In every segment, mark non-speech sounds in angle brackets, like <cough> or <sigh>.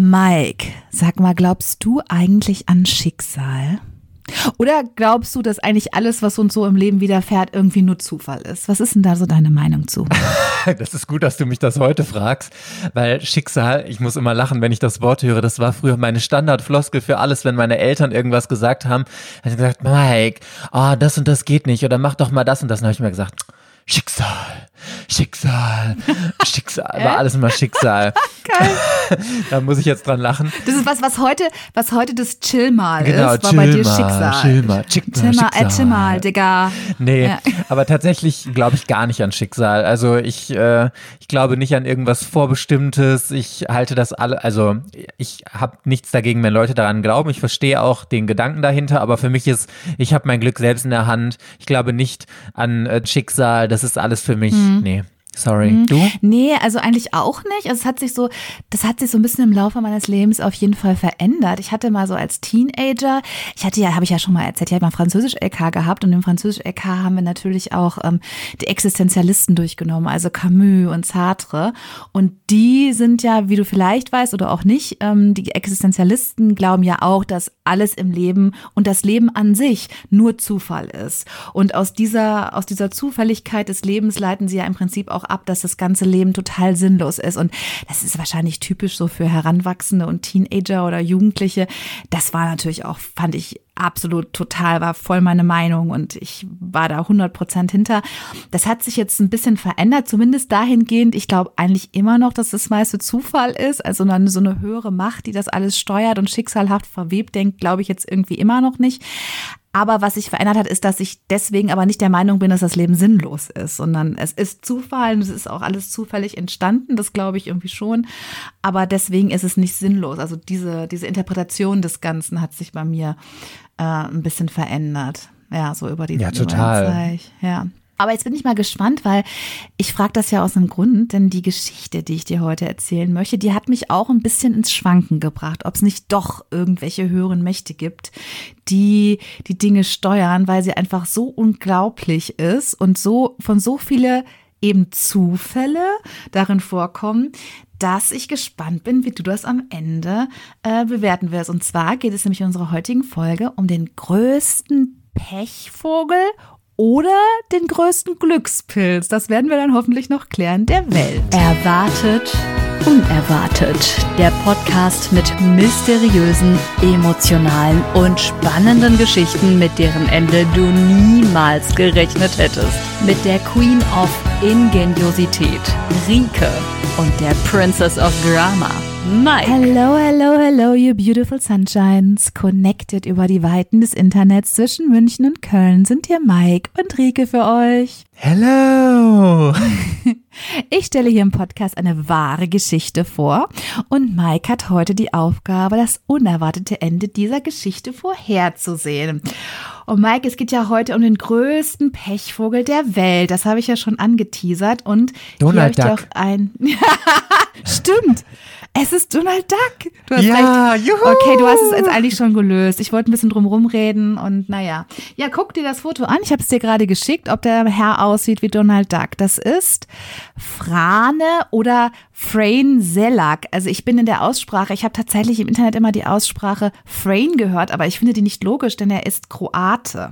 Mike, sag mal, glaubst du eigentlich an Schicksal? Oder glaubst du, dass eigentlich alles, was uns so im Leben widerfährt, irgendwie nur Zufall ist? Was ist denn da so deine Meinung zu? <laughs> Das ist gut, dass du mich das heute fragst, weil Schicksal, ich muss immer lachen, wenn ich das Wort höre, das war früher meine Standardfloskel für alles, wenn meine Eltern irgendwas gesagt haben. Habe ich gesagt, Mike, oh, das und das geht nicht oder mach doch mal das und das. Dann habe ich mir gesagt, Schicksal, Schicksal, Schicksal, war alles immer Schicksal. <laughs> Geil. <laughs> da muss ich jetzt dran lachen. Das ist was, was heute, was heute das Chill-Mal genau, ist, war bei dir Schicksal. Chill mal, Chill mal, Chill mal, äh, Chill mal, Digga. Nee, ja. aber tatsächlich glaube ich gar nicht an Schicksal. Also ich, äh, ich glaube nicht an irgendwas Vorbestimmtes. Ich halte das alle, also ich habe nichts dagegen, wenn Leute daran glauben. Ich verstehe auch den Gedanken dahinter, aber für mich ist, ich habe mein Glück selbst in der Hand. Ich glaube nicht an äh, Schicksal. Das ist alles für mich. Mhm. Mm-hmm. Nee. Sorry. Mhm. Du? Nee, also eigentlich auch nicht. Also es hat sich so, das hat sich so ein bisschen im Laufe meines Lebens auf jeden Fall verändert. Ich hatte mal so als Teenager, ich hatte ja, habe ich ja schon mal erzählt, ich habe mal Französisch-LK gehabt und im Französisch-LK haben wir natürlich auch ähm, die Existenzialisten durchgenommen, also Camus und Sartre. Und die sind ja, wie du vielleicht weißt oder auch nicht, ähm, die Existenzialisten glauben ja auch, dass alles im Leben und das Leben an sich nur Zufall ist. Und aus dieser, aus dieser Zufälligkeit des Lebens leiten sie ja im Prinzip auch ab, dass das ganze Leben total sinnlos ist. Und das ist wahrscheinlich typisch so für Heranwachsende und Teenager oder Jugendliche. Das war natürlich auch, fand ich absolut total, war voll meine Meinung und ich war da 100 Prozent hinter. Das hat sich jetzt ein bisschen verändert, zumindest dahingehend. Ich glaube eigentlich immer noch, dass das meiste Zufall ist, also eine, so eine höhere Macht, die das alles steuert und schicksalhaft verwebt, denkt, glaube ich jetzt irgendwie immer noch nicht. Aber was sich verändert hat, ist, dass ich deswegen aber nicht der Meinung bin, dass das Leben sinnlos ist, sondern es ist Zufall und es ist auch alles zufällig entstanden, das glaube ich irgendwie schon. Aber deswegen ist es nicht sinnlos. Also diese, diese Interpretation des Ganzen hat sich bei mir äh, ein bisschen verändert. Ja, so über die Ja, total. Zeit. Ja. Aber jetzt bin ich mal gespannt, weil ich frage das ja aus einem Grund, denn die Geschichte, die ich dir heute erzählen möchte, die hat mich auch ein bisschen ins Schwanken gebracht, ob es nicht doch irgendwelche höheren Mächte gibt, die die Dinge steuern, weil sie einfach so unglaublich ist und so von so viele eben Zufälle darin vorkommen, dass ich gespannt bin, wie du das am Ende äh, bewerten wirst. Und zwar geht es nämlich in unserer heutigen Folge um den größten Pechvogel oder den größten Glückspilz. Das werden wir dann hoffentlich noch klären, der Welt. Erwartet, unerwartet. Der Podcast mit mysteriösen, emotionalen und spannenden Geschichten, mit deren Ende du niemals gerechnet hättest. Mit der Queen of Ingeniosität, Rike und der Princess of Drama. Mike. Hello, hello, hello, you beautiful sunshines. Connected über die Weiten des Internets zwischen München und Köln sind hier Mike und Rike für euch. Hello! <laughs> Ich stelle hier im Podcast eine wahre Geschichte vor und Mike hat heute die Aufgabe, das unerwartete Ende dieser Geschichte vorherzusehen. Und Mike, es geht ja heute um den größten Pechvogel der Welt. Das habe ich ja schon angeteasert und Donald hier Duck. Auch ein <laughs> Stimmt. Es ist Donald Duck. Du hast Ja, recht. juhu. Okay, du hast es jetzt eigentlich schon gelöst. Ich wollte ein bisschen drum rumreden und naja. Ja, guck dir das Foto an. Ich habe es dir gerade geschickt, ob der Herr aussieht wie Donald Duck. Das ist Frane oder Frane Selak. Also ich bin in der Aussprache, ich habe tatsächlich im Internet immer die Aussprache Frane gehört, aber ich finde die nicht logisch, denn er ist Kroate.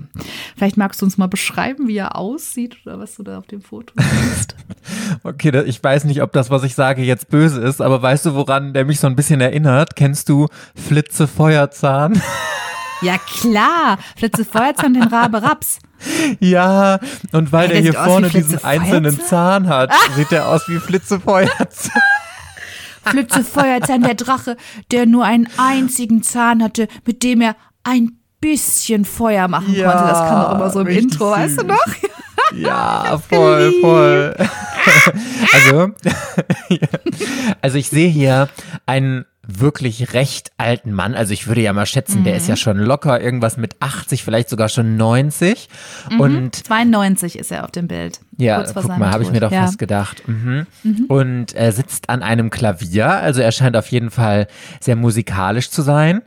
Vielleicht magst du uns mal beschreiben, wie er aussieht oder was du da auf dem Foto siehst. <laughs> Okay, ich weiß nicht, ob das, was ich sage, jetzt böse ist, aber weißt du, woran der mich so ein bisschen erinnert? Kennst du Flitze Feuerzahn? ja klar, Flitze Feuerzahn, den Rabe Raps. Ja, und weil Ey, der hier vorne diesen einzelnen? Zahn hat, sieht der aus wie Flitze Feuerzahn. Flitze Feuerzahn, der Drache, der nur einen einzigen Zahn hatte, mit dem er ein bisschen Feuer machen Ja, konnte. Das kam doch immer so im Intro, weißt du süß. noch? Ja, <laughs> voll, voll. <laughs> Also, <laughs> also ich sehe hier einen wirklich recht alten Mann. Also ich würde ja mal schätzen, der Mhm. ist ja schon locker irgendwas mit 80, vielleicht sogar schon 90. Und 92 ist er auf dem Bild. Ja, kurz guck mal, habe ich mir doch ja. fast gedacht. Mhm. Und er sitzt an einem Klavier, also er scheint auf jeden Fall sehr musikalisch zu sein.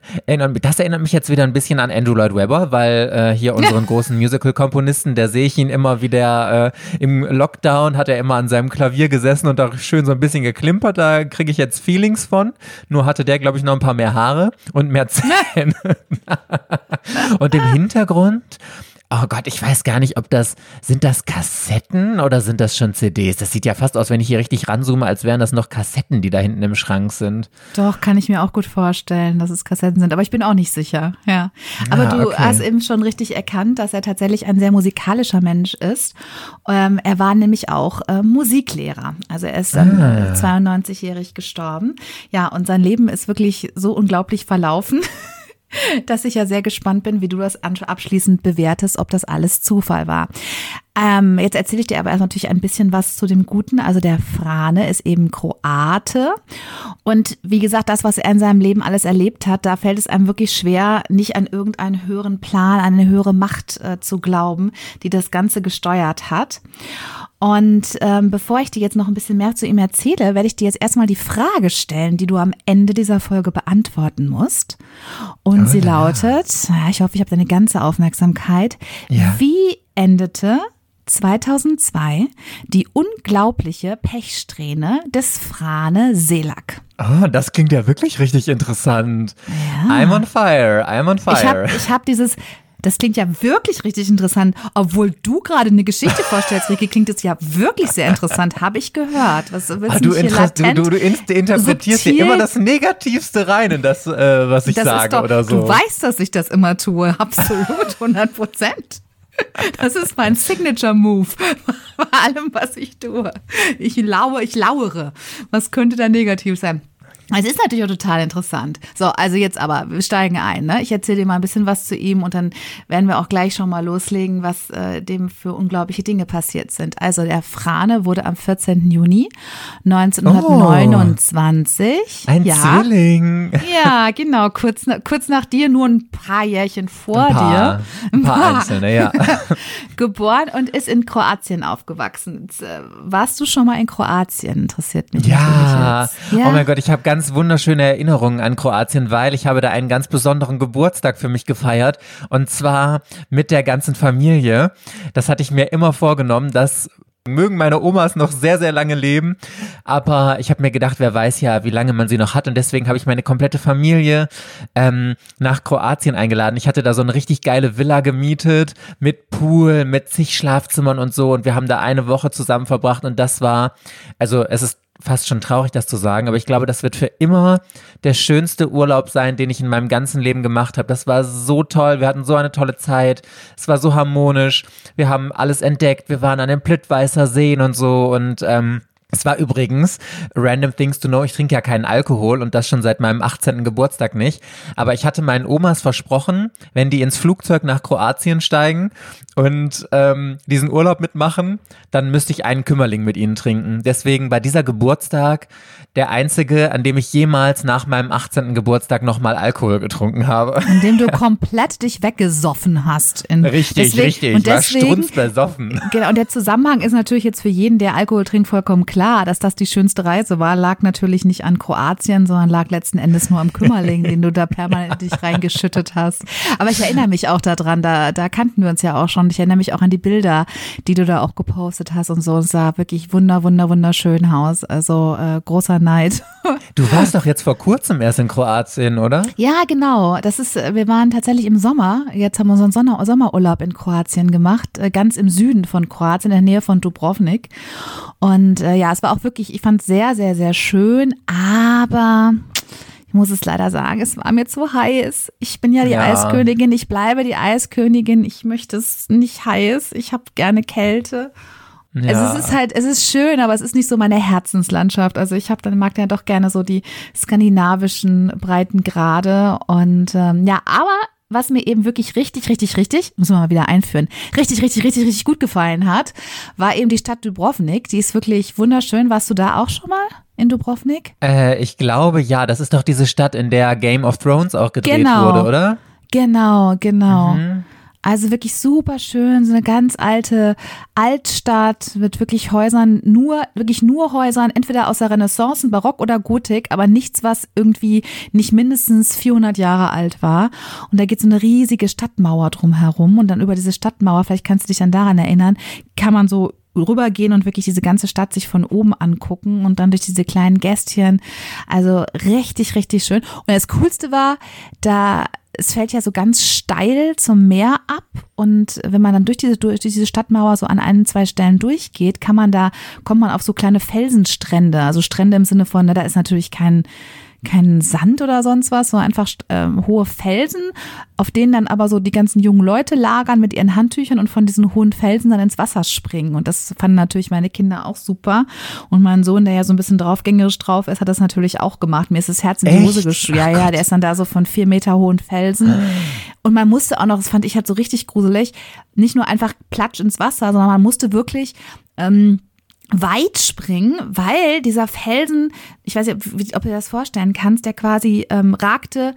Das erinnert mich jetzt wieder ein bisschen an Andrew Lloyd Webber, weil äh, hier <laughs> unseren großen Musical-Komponisten, der sehe ich ihn immer wieder äh, im Lockdown, hat er immer an seinem Klavier gesessen und da schön so ein bisschen geklimpert. Da kriege ich jetzt Feelings von. Nur hatte der, glaube ich, noch ein paar mehr Haare und mehr <laughs> Zähne. <laughs> und im Hintergrund Oh Gott, ich weiß gar nicht, ob das, sind das Kassetten oder sind das schon CDs? Das sieht ja fast aus, wenn ich hier richtig ranzoome, als wären das noch Kassetten, die da hinten im Schrank sind. Doch, kann ich mir auch gut vorstellen, dass es Kassetten sind, aber ich bin auch nicht sicher. Ja. Aber Ah, du okay. hast eben schon richtig erkannt, dass er tatsächlich ein sehr musikalischer Mensch ist. Ähm, er war nämlich auch äh, Musiklehrer. Also er ist dann Ah. äh, 92-jährig gestorben. Ja, und sein Leben ist wirklich so unglaublich verlaufen. <laughs> <laughs> dass ich ja sehr gespannt bin, wie du das abschließend bewertest, ob das alles Zufall war. Ähm, jetzt erzähle ich dir aber erst natürlich ein bisschen was zu dem Guten. Also der Frane ist eben Kroate. Und wie gesagt, das, was er in seinem Leben alles erlebt hat, da fällt es einem wirklich schwer, nicht an irgendeinen höheren Plan, an eine höhere Macht äh, zu glauben, die das Ganze gesteuert hat. Und ähm, bevor ich dir jetzt noch ein bisschen mehr zu ihm erzähle, werde ich dir jetzt erstmal die Frage stellen, die du am Ende dieser Folge beantworten musst. Und sie lautet, ja, ich hoffe, ich habe deine ganze Aufmerksamkeit. Ja. Wie endete 2002 die unglaubliche Pechsträhne des Frane Selak? Oh, das klingt ja wirklich richtig interessant. I'm on fire, I'm on Ich habe fire. ich hab dieses, das klingt ja wirklich richtig interessant. Obwohl du gerade eine Geschichte vorstellst, Ricky, klingt es ja wirklich sehr interessant. Habe ich gehört. Was willst Ah, du du, du, du, interpretierst hier immer das Negativste rein in das, äh, was ich das sage doch, oder so. Du weißt, dass ich das immer tue. Absolut, <laughs> 100 Prozent. Das ist mein Signature Move bei allem, was ich tue. Ich laue, ich lauere. Was könnte da negativ sein? Es ist natürlich auch total interessant. So, also jetzt aber, wir steigen ein. Ne? Ich erzähle dir mal ein bisschen was zu ihm und dann werden wir auch gleich schon mal loslegen, was äh, dem für unglaubliche Dinge passiert sind. Also der Frane wurde am 14. Juni 1929. Ein ja, Zwilling. ja, genau. Kurz, kurz nach dir, nur ein paar Jährchen vor Ein paar, dir. ein paar einzelne, ja. <laughs> Geboren und ist in Kroatien aufgewachsen. Warst du schon mal in Kroatien? Interessiert mich. Ja. natürlich jetzt. oh mein Gott, ich habe ganz wunderschöne Erinnerungen an Kroatien, weil ich habe da einen ganz besonderen Geburtstag für mich gefeiert. Und zwar mit der ganzen Familie. Das hatte ich mir immer vorgenommen, dass mögen meine Omas noch sehr, sehr lange leben, aber ich habe mir gedacht, wer weiß ja, wie lange man sie noch hat. Und deswegen habe ich meine komplette Familie ähm, nach Kroatien eingeladen. Ich hatte da so eine richtig geile Villa gemietet mit Pool, mit zig Schlafzimmern und so. Und wir haben da eine Woche zusammen verbracht. Und das war, also es ist fast schon traurig, das zu sagen, aber ich glaube, das wird für immer der schönste Urlaub sein, den ich in meinem ganzen Leben gemacht habe. Das war so toll, wir hatten so eine tolle Zeit, es war so harmonisch, wir haben alles entdeckt, wir waren an den Plittweißer Seen und so und ähm, es war übrigens, random things to know, ich trinke ja keinen Alkohol und das schon seit meinem 18. Geburtstag nicht. Aber ich hatte meinen Omas versprochen, wenn die ins Flugzeug nach Kroatien steigen und ähm, diesen Urlaub mitmachen, dann müsste ich einen Kümmerling mit ihnen trinken. Deswegen war dieser Geburtstag der einzige, an dem ich jemals nach meinem 18. Geburtstag nochmal Alkohol getrunken habe. Indem du komplett dich weggesoffen hast. In, Richtig, deswegen, richtig. Und ich war deswegen, strunzbesoffen. Genau, und der Zusammenhang ist natürlich jetzt für jeden, der Alkohol trinkt, vollkommen klar, dass das die schönste Reise war. Lag natürlich nicht an Kroatien, sondern lag letzten Endes nur am Kümmerling, <laughs> den du da permanent dich reingeschüttet hast. Aber ich erinnere mich auch daran, da, da kannten wir uns ja auch schon. Ich erinnere mich auch an die Bilder, die du da auch gepostet hast und so. Es sah wirklich wunder, wunder, wunderschön aus. Also äh, großer Neid. <laughs> Du warst doch jetzt vor kurzem erst in Kroatien, oder? Ja, genau. Das ist, wir waren tatsächlich im Sommer. Jetzt haben wir unseren Sommer, Sommerurlaub in Kroatien gemacht, äh, ganz im Süden von Kroatien, in der Nähe von Dubrovnik. Und äh, ja, es war auch wirklich, ich fand es sehr, sehr, sehr schön, aber ich muss es leider sagen, es war mir zu heiß. Ich bin ja die Ja. Eiskönigin, ich bleibe die Eiskönigin, ich möchte es nicht heiß, ich habe gerne Kälte. Also es ist halt, es ist schön, aber es ist nicht so meine Herzenslandschaft. Also ich habe dann mag ja doch gerne so die skandinavischen Breitengrade und ähm, ja, aber was mir eben wirklich richtig, richtig, richtig, müssen wir mal wieder einführen, richtig, richtig, richtig, richtig gut gefallen hat, war eben die Stadt Dubrovnik. Die ist wirklich wunderschön. Warst du da auch schon mal in Dubrovnik? Äh, ich glaube, ja, das ist doch diese Stadt, in der Game of Thrones auch gedreht Genau. wurde, oder? Genau, genau. Mhm. Also wirklich super schön, so eine ganz alte Altstadt mit wirklich Häusern, nur, wirklich nur Häusern, entweder aus der Renaissance, Barock oder Gotik, aber nichts, was irgendwie nicht mindestens 400 Jahre alt war. Und da geht so eine riesige Stadtmauer drumherum und dann über diese Stadtmauer, vielleicht kannst du dich dann daran erinnern, kann man so rübergehen und wirklich diese ganze Stadt sich von oben angucken und dann durch diese kleinen Gästchen. Also richtig, richtig schön. Und das Coolste war, da es fällt ja so ganz steil zum Meer ab und wenn man dann durch diese durch diese Stadtmauer so an ein zwei Stellen durchgeht, kann man da kommt man auf so kleine Felsenstrände, also Strände im Sinne von, ne, da ist natürlich kein kein Sand oder sonst was, sondern einfach ähm, hohe Felsen, auf denen dann aber so die ganzen jungen Leute lagern mit ihren Handtüchern und von diesen hohen Felsen dann ins Wasser springen. Und das fanden natürlich meine Kinder auch super. Und mein Sohn, der ja so ein bisschen draufgängerisch drauf ist, hat das natürlich auch gemacht. Mir ist das Herz in die? Hose geschürt. Ja, ja, der ist dann da so von vier Meter hohen Felsen. Und man musste auch noch, das fand ich halt so richtig gruselig, nicht nur einfach platsch ins Wasser, sondern man musste wirklich ähm, weit springen, weil dieser Felsen, ich weiß nicht, ob, du dir das vorstellen kannst, der quasi ähm, ragte,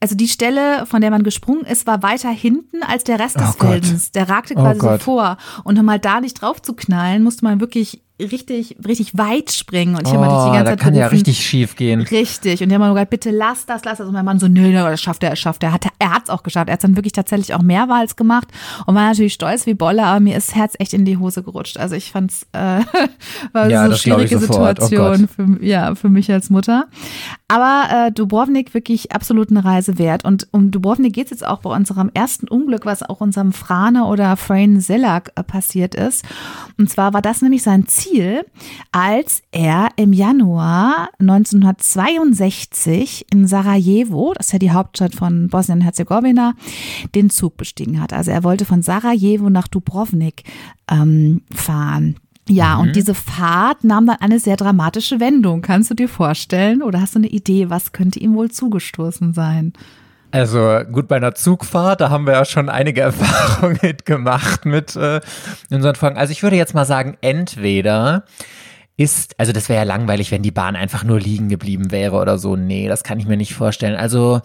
also die Stelle, von der man gesprungen ist, war weiter hinten als der Rest des Oh. Felsens. Der ragte Oh quasi so Gott. vor. Und um mal da nicht drauf zu knallen, musste man wirklich richtig, richtig weit springen. Und ich habe natürlich die Oh, ganze Zeit kann ja richtig schief gehen. Richtig. Und die haben immer gesagt, bitte lass das, lass das. Und mein Mann so, nö, das schafft er, das schafft er. Hat, er hat's auch geschafft. Er hat dann wirklich tatsächlich auch mehrmals gemacht und war natürlich stolz wie Bolle, aber mir ist das Herz echt in die Hose gerutscht. Also ich fand's, äh, <laughs> war Ja, so eine das schwierige. Oh Situation für, ja, für mich als Mutter. Aber äh, Dubrovnik wirklich absolut eine Reise wert. Und um Dubrovnik geht's jetzt auch bei unserem ersten Unglück, was auch unserem Frane oder Frain Selak äh, passiert ist. Und zwar war das nämlich sein Ziel, als er im Januar 1962 in Sarajevo, das ist ja die Hauptstadt von Bosnien-Herzegowina, den Zug bestiegen hat. Also er wollte von Sarajevo nach Dubrovnik ähm, fahren. Ja, und diese Fahrt nahm dann eine sehr dramatische Wendung. Kannst du dir vorstellen? Oder hast du eine Idee, was könnte ihm wohl zugestoßen sein? Also gut, bei einer Zugfahrt, da haben wir ja schon einige <laughs> Erfahrungen mitgemacht mit äh, unseren Folgen. Also ich würde jetzt mal sagen, entweder ist, also das wäre ja langweilig, wenn die Bahn einfach nur liegen geblieben wäre oder so. Nee, das kann ich mir nicht vorstellen. Also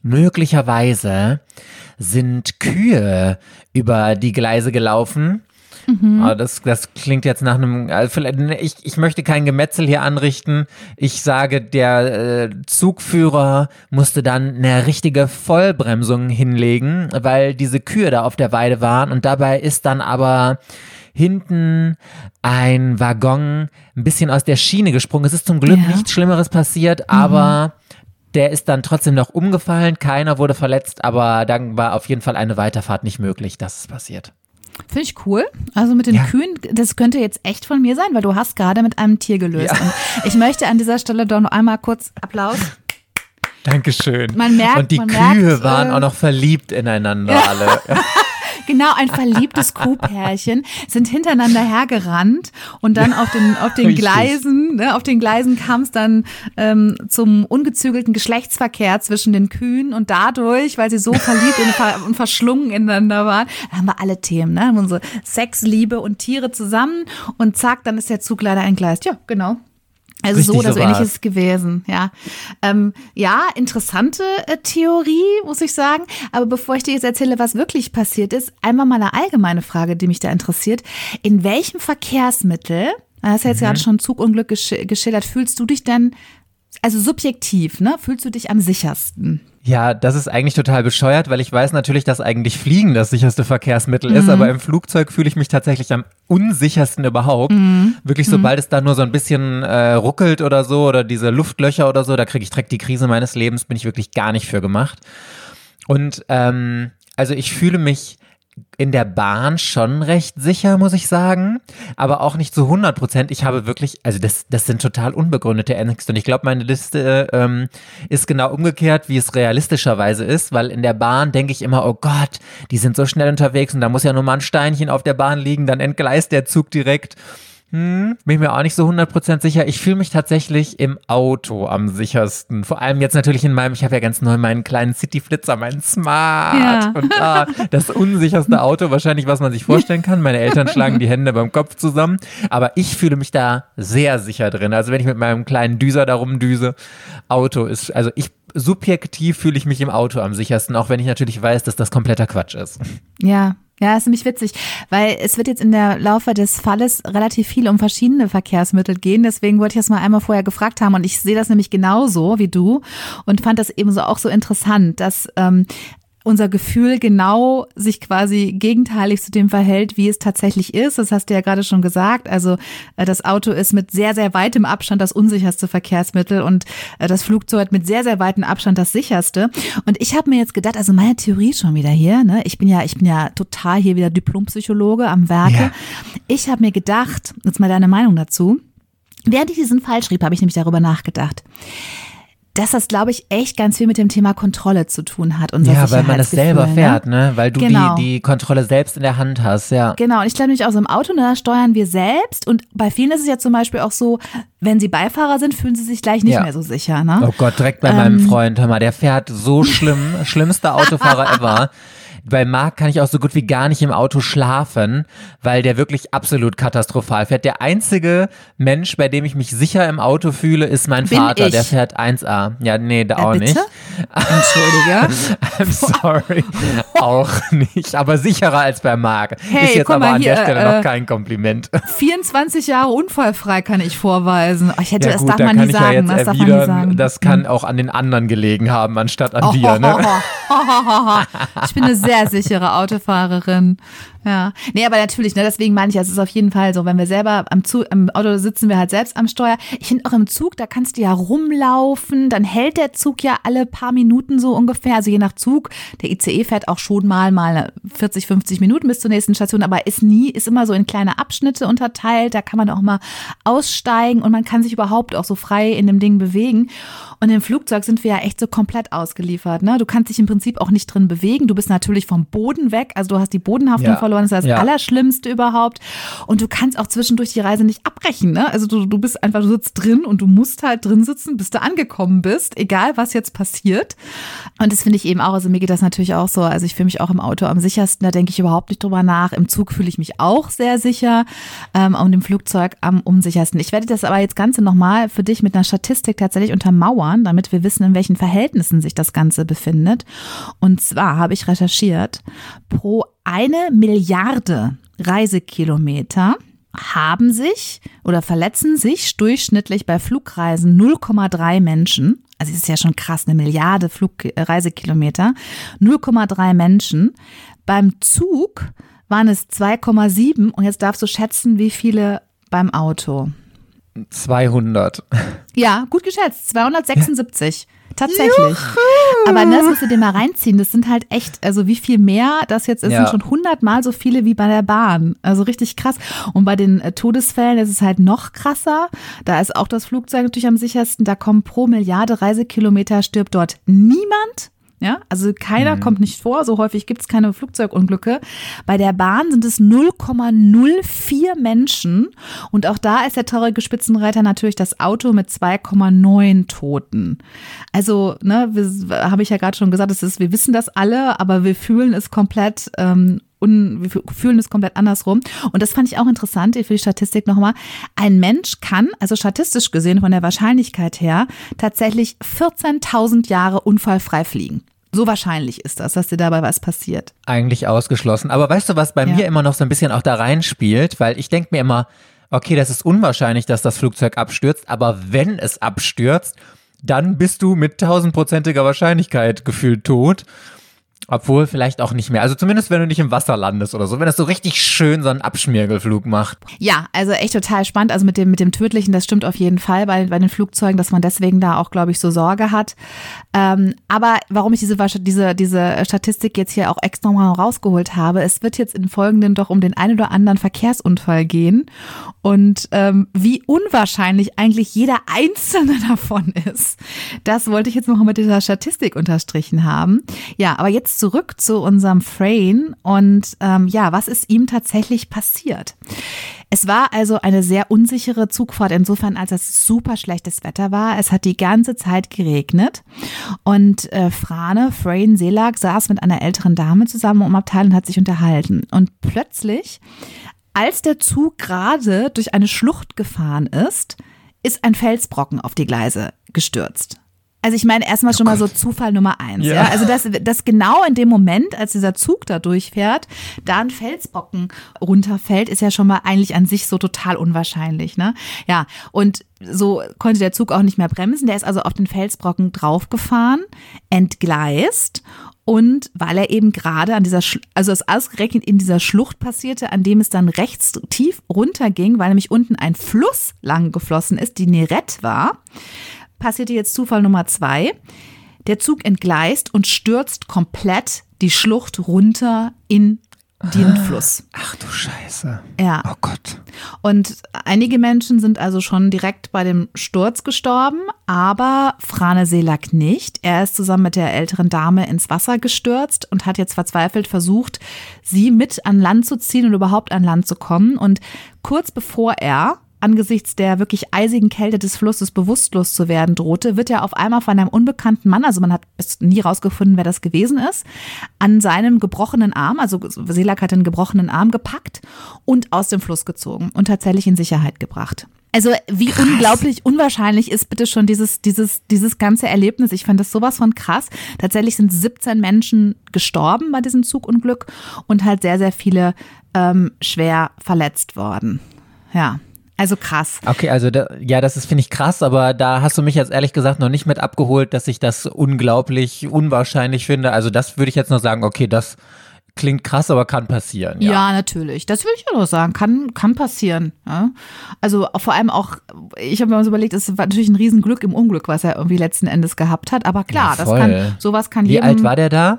möglicherweise sind Kühe über die Gleise gelaufen. Aber das, das klingt jetzt nach einem. Also vielleicht- ich, ich möchte kein Gemetzel hier anrichten. Ich sage, der äh, Zugführer musste dann eine richtige Vollbremsung hinlegen, weil diese Kühe da auf der Weide waren. Und dabei ist dann aber hinten ein Waggon ein bisschen aus der Schiene gesprungen. Es ist zum Glück Ja. nichts Schlimmeres passiert, aber der ist dann trotzdem noch umgefallen. Keiner wurde verletzt, aber dann war auf jeden Fall eine Weiterfahrt nicht möglich. Das ist passiert. Finde ich cool. Also mit den Ja. Kühen, das könnte jetzt echt von mir sein, weil du hast gerade mit einem Tier gelöst. Ja. Ich möchte an dieser Stelle doch noch einmal kurz Applaus. Dankeschön. Man merkt- Und die Kühe merkt, waren äh, auch noch verliebt ineinander alle. <laughs> Genau, ein verliebtes Kuhpärchen sind hintereinander hergerannt und dann auf den, auf den. Gleisen, ne, auf den Gleisen kam es dann ähm, zum ungezügelten Geschlechtsverkehr zwischen den Kühen und dadurch, weil sie so verliebt und, ver und verschlungen ineinander waren, da haben wir alle Themen, ne? Haben unsere Sex, Liebe und Tiere zusammen und zack, dann ist der Zug leider entgleist. Ja, genau. Also so oder so so ähnlich war's. ist es gewesen, ja. Ähm, ja, interessante äh, Theorie, muss ich sagen. Aber bevor ich dir jetzt erzähle, was wirklich passiert ist, einmal mal eine allgemeine Frage, die mich da interessiert. In welchem Verkehrsmittel, du hast ja jetzt Mhm. gerade schon Zugunglück gesch geschildert, fühlst du dich denn, also subjektiv, ne, fühlst du dich am sichersten? Ja, das ist eigentlich total bescheuert, weil ich weiß natürlich, dass eigentlich Fliegen das sicherste Verkehrsmittel Mhm. ist, aber im Flugzeug fühle ich mich tatsächlich am unsichersten überhaupt. Mhm. Wirklich, sobald es da nur so ein bisschen äh, ruckelt oder so oder diese Luftlöcher oder so, da kriege ich direkt die Krise meines Lebens, bin ich wirklich gar nicht für gemacht. Und ähm, also ich fühle mich in der Bahn schon recht sicher, muss ich sagen, aber auch nicht zu 100 Prozent. Ich habe wirklich, also das, das sind total unbegründete Ängste und ich glaube, meine Liste ähm, ist genau umgekehrt, wie es realistischerweise ist, weil in der Bahn denke ich immer, oh Gott, die sind so schnell unterwegs und da muss ja nur mal ein Steinchen auf der Bahn liegen, dann entgleist der Zug direkt. Hm, bin ich mir auch nicht so 100% sicher. Ich fühle mich tatsächlich im Auto am sichersten. Vor allem jetzt natürlich in meinem, ich habe ja ganz neu meinen kleinen City-Flitzer, meinen Smart. Ja. Und ah, das unsicherste Auto wahrscheinlich, was man sich vorstellen kann. Meine Eltern schlagen die Hände beim Kopf zusammen. Aber ich fühle mich da sehr sicher drin. Also wenn ich mit meinem kleinen Düser da rumdüse, Auto ist, also ich subjektiv fühle ich mich im Auto am sichersten, auch wenn ich natürlich weiß, dass das kompletter Quatsch ist. Ja, ja, ist nämlich witzig, weil es wird jetzt in der Laufe des Falles relativ viel um verschiedene Verkehrsmittel gehen. Deswegen wollte ich das mal einmal vorher gefragt haben und ich sehe das nämlich genauso wie du und fand das eben so auch so interessant, dass ähm, unser Gefühl genau sich quasi gegenteilig zu dem verhält, wie es tatsächlich ist. Das hast du ja gerade schon gesagt. Also äh, das Auto ist mit sehr, sehr weitem Abstand das unsicherste Verkehrsmittel und äh, das Flugzeug mit sehr, sehr weitem Abstand das sicherste. Und ich habe mir jetzt gedacht, also meine Theorie schon wieder hier, ne? Ich bin ja, ich bin ja total hier wieder Diplompsychologe am Werke. Ja. Ich habe mir gedacht, jetzt mal deine Meinung dazu. Während ich diesen Fall schrieb, habe ich nämlich darüber nachgedacht dass das, glaube ich, echt ganz viel mit dem Thema Kontrolle zu tun hat. Unser ja, weil man das selber ne? fährt, ne? Weil du genau. die, die Kontrolle selbst in der Hand hast, ja. Genau, und ich glaube nämlich auch so im Auto, ne, da steuern wir selbst. Und bei vielen ist es ja zum Beispiel auch so, wenn sie Beifahrer sind, fühlen sie sich gleich nicht ja. mehr so sicher, ne? Oh Gott, direkt bei ähm, meinem Freund, hör mal, der fährt so schlimm, <laughs> schlimmster Autofahrer ever. Bei Marc kann ich auch so gut wie gar nicht im Auto schlafen, weil der wirklich absolut katastrophal fährt. Der einzige Mensch, bei dem ich mich sicher im Auto fühle, ist mein Bin Vater. Ich? Der fährt 1A. Ja, nee, da äh, auch bitte? nicht. Entschuldige. <laughs> I'm sorry. auch nicht. Aber sicherer als bei Marc. Hey, ist jetzt aber an hier, der Stelle äh, noch kein Kompliment. 24 Jahre unfallfrei kann ich vorweisen. Ich hätte, ja, das gut, darf man nie sagen. Ja das, darf man nie sagen. das kann hm. auch an den anderen gelegen haben, anstatt an oh, dir. Ne? <laughs> ich bin eine sehr sehr sichere Autofahrerin. Ja. Nee, aber natürlich, ne, deswegen meine ich, es ist auf jeden Fall so, wenn wir selber am Zug, im Auto sitzen wir halt selbst am Steuer. Ich finde auch im Zug, da kannst du ja rumlaufen, dann hält der Zug ja alle paar Minuten so ungefähr, also je nach Zug. Der ICE fährt auch schon mal mal 40, 50 Minuten bis zur nächsten Station, aber ist nie, ist immer so in kleine Abschnitte unterteilt, da kann man auch mal aussteigen und man kann sich überhaupt auch so frei in dem Ding bewegen. Und im Flugzeug sind wir ja echt so komplett ausgeliefert, ne? Du kannst dich im Prinzip auch nicht drin bewegen, du bist natürlich vom Boden weg, also du hast die Bodenhaftung ja. verloren verloren. Das ist das ja. Allerschlimmste überhaupt. Und du kannst auch zwischendurch die Reise nicht abbrechen. Ne? Also du, du bist einfach, du sitzt drin und du musst halt drin sitzen, bis du angekommen bist, egal was jetzt passiert. Und das finde ich eben auch, also mir geht das natürlich auch so. Also ich fühle mich auch im Auto am sichersten, da denke ich überhaupt nicht drüber nach. Im Zug fühle ich mich auch sehr sicher ähm, und im Flugzeug am unsichersten. Ich werde das aber jetzt Ganze nochmal für dich mit einer Statistik tatsächlich untermauern, damit wir wissen, in welchen Verhältnissen sich das Ganze befindet. Und zwar habe ich recherchiert, pro eine Milliarde Reisekilometer haben sich oder verletzen sich durchschnittlich bei Flugreisen 0,3 Menschen. Also es ist ja schon krass, eine Milliarde Flug äh, Reisekilometer. 0,3 Menschen. Beim Zug waren es 2,7 und jetzt darfst du schätzen, wie viele beim Auto. 200. Ja, gut geschätzt. 276. Tatsächlich. Juhu. Aber das musst du dir mal reinziehen. Das sind halt echt, also wie viel mehr das jetzt ist, ja. sind schon hundertmal so viele wie bei der Bahn. Also richtig krass. Und bei den äh, Todesfällen ist es halt noch krasser. Da ist auch das Flugzeug natürlich am sichersten. Da kommen pro Milliarde Reisekilometer stirbt dort niemand. Ja, also keiner mhm. kommt nicht vor, so häufig gibt es keine Flugzeugunglücke. Bei der Bahn sind es 0,04 Menschen und auch da ist der traurige Spitzenreiter natürlich das Auto mit 2,9 Toten. Also, ne, habe ich ja gerade schon gesagt, es ist, wir wissen das alle, aber wir fühlen es komplett ähm, un, wir fühlen es komplett andersrum. Und das fand ich auch interessant, für die Statistik nochmal. Ein Mensch kann, also statistisch gesehen von der Wahrscheinlichkeit her, tatsächlich 14.000 Jahre unfallfrei fliegen. So wahrscheinlich ist das, dass dir dabei was passiert. Eigentlich ausgeschlossen. Aber weißt du, was bei ja. mir immer noch so ein bisschen auch da reinspielt? Weil ich denke mir immer, okay, das ist unwahrscheinlich, dass das Flugzeug abstürzt, aber wenn es abstürzt, dann bist du mit tausendprozentiger Wahrscheinlichkeit gefühlt tot. Obwohl vielleicht auch nicht mehr. Also zumindest wenn du nicht im Wasser landest oder so, wenn das so richtig schön so einen Abschmirgelflug macht. Ja, also echt total spannend. Also mit dem, mit dem Tödlichen, das stimmt auf jeden Fall bei, bei den Flugzeugen, dass man deswegen da auch, glaube ich, so Sorge hat. Ähm, aber warum ich diese, diese, diese Statistik jetzt hier auch extra mal rausgeholt habe, es wird jetzt im Folgenden doch um den einen oder anderen Verkehrsunfall gehen und ähm, wie unwahrscheinlich eigentlich jeder einzelne <laughs> davon ist. Das wollte ich jetzt noch mit dieser Statistik unterstrichen haben. Ja, aber jetzt zurück zu unserem Frame und ähm, ja, was ist ihm tatsächlich passiert? Es war also eine sehr unsichere Zugfahrt, insofern als es super schlechtes Wetter war. Es hat die ganze Zeit geregnet und äh, Frane, Frayne Selag, saß mit einer älteren Dame zusammen um Abteil und hat sich unterhalten. Und plötzlich, als der Zug gerade durch eine Schlucht gefahren ist, ist ein Felsbrocken auf die Gleise gestürzt. Also ich meine erstmal schon mal so Zufall Nummer eins. Ja. Ja. ja? Also dass, dass genau in dem Moment, als dieser Zug da durchfährt, da ein Felsbrocken runterfällt, ist ja schon mal eigentlich an sich so total unwahrscheinlich. Ne? Ja, und so konnte der Zug auch nicht mehr bremsen. Der ist also auf den Felsbrocken draufgefahren, entgleist und weil er eben gerade an dieser, Sch also es ausgerechnet in dieser Schlucht passierte, an dem es dann rechts tief runterging, weil nämlich unten ein Fluss lang geflossen ist, die Nerette war, passierte jetzt Zufall Nummer zwei. Der Zug entgleist und stürzt komplett die Schlucht runter in den Fluss. Ach du Scheiße. Ja. Oh Gott. Und einige Menschen sind also schon direkt bei dem Sturz gestorben, aber Frane Selak nicht. Er ist zusammen mit der älteren Dame ins Wasser gestürzt und hat jetzt verzweifelt versucht, sie mit an Land zu ziehen und überhaupt an Land zu kommen. Und kurz bevor er angesichts der wirklich eisigen Kälte des Flusses bewusstlos zu werden drohte, wird er auf einmal von einem unbekannten Mann, also man hat bis nie rausgefunden, wer das gewesen ist, an seinem gebrochenen Arm, also Selak hat einen gebrochenen Arm gepackt und aus dem Fluss gezogen und tatsächlich in Sicherheit gebracht. Also wie krass. unglaublich unwahrscheinlich ist bitte schon dieses, dieses, dieses ganze Erlebnis. Ich fand das sowas von krass. Tatsächlich sind 17 Menschen gestorben bei diesem Zugunglück und halt sehr, sehr viele ähm, schwer verletzt worden. Ja. Also krass. Okay, also da, ja, das ist finde ich krass, aber da hast du mich jetzt ehrlich gesagt noch nicht mit abgeholt, dass ich das unglaublich unwahrscheinlich finde. Also das würde ich jetzt noch sagen, okay, das klingt krass, aber kann passieren. Ja, ja natürlich. Das würde ich auch noch sagen. Kann, kann passieren. Ja? Also vor allem auch, ich habe mir mal so überlegt, es war natürlich ein Riesenglück im Unglück, was er irgendwie letzten Endes gehabt hat. Aber klar, Ja, das kann, sowas kann Wie jedem. alt war der da?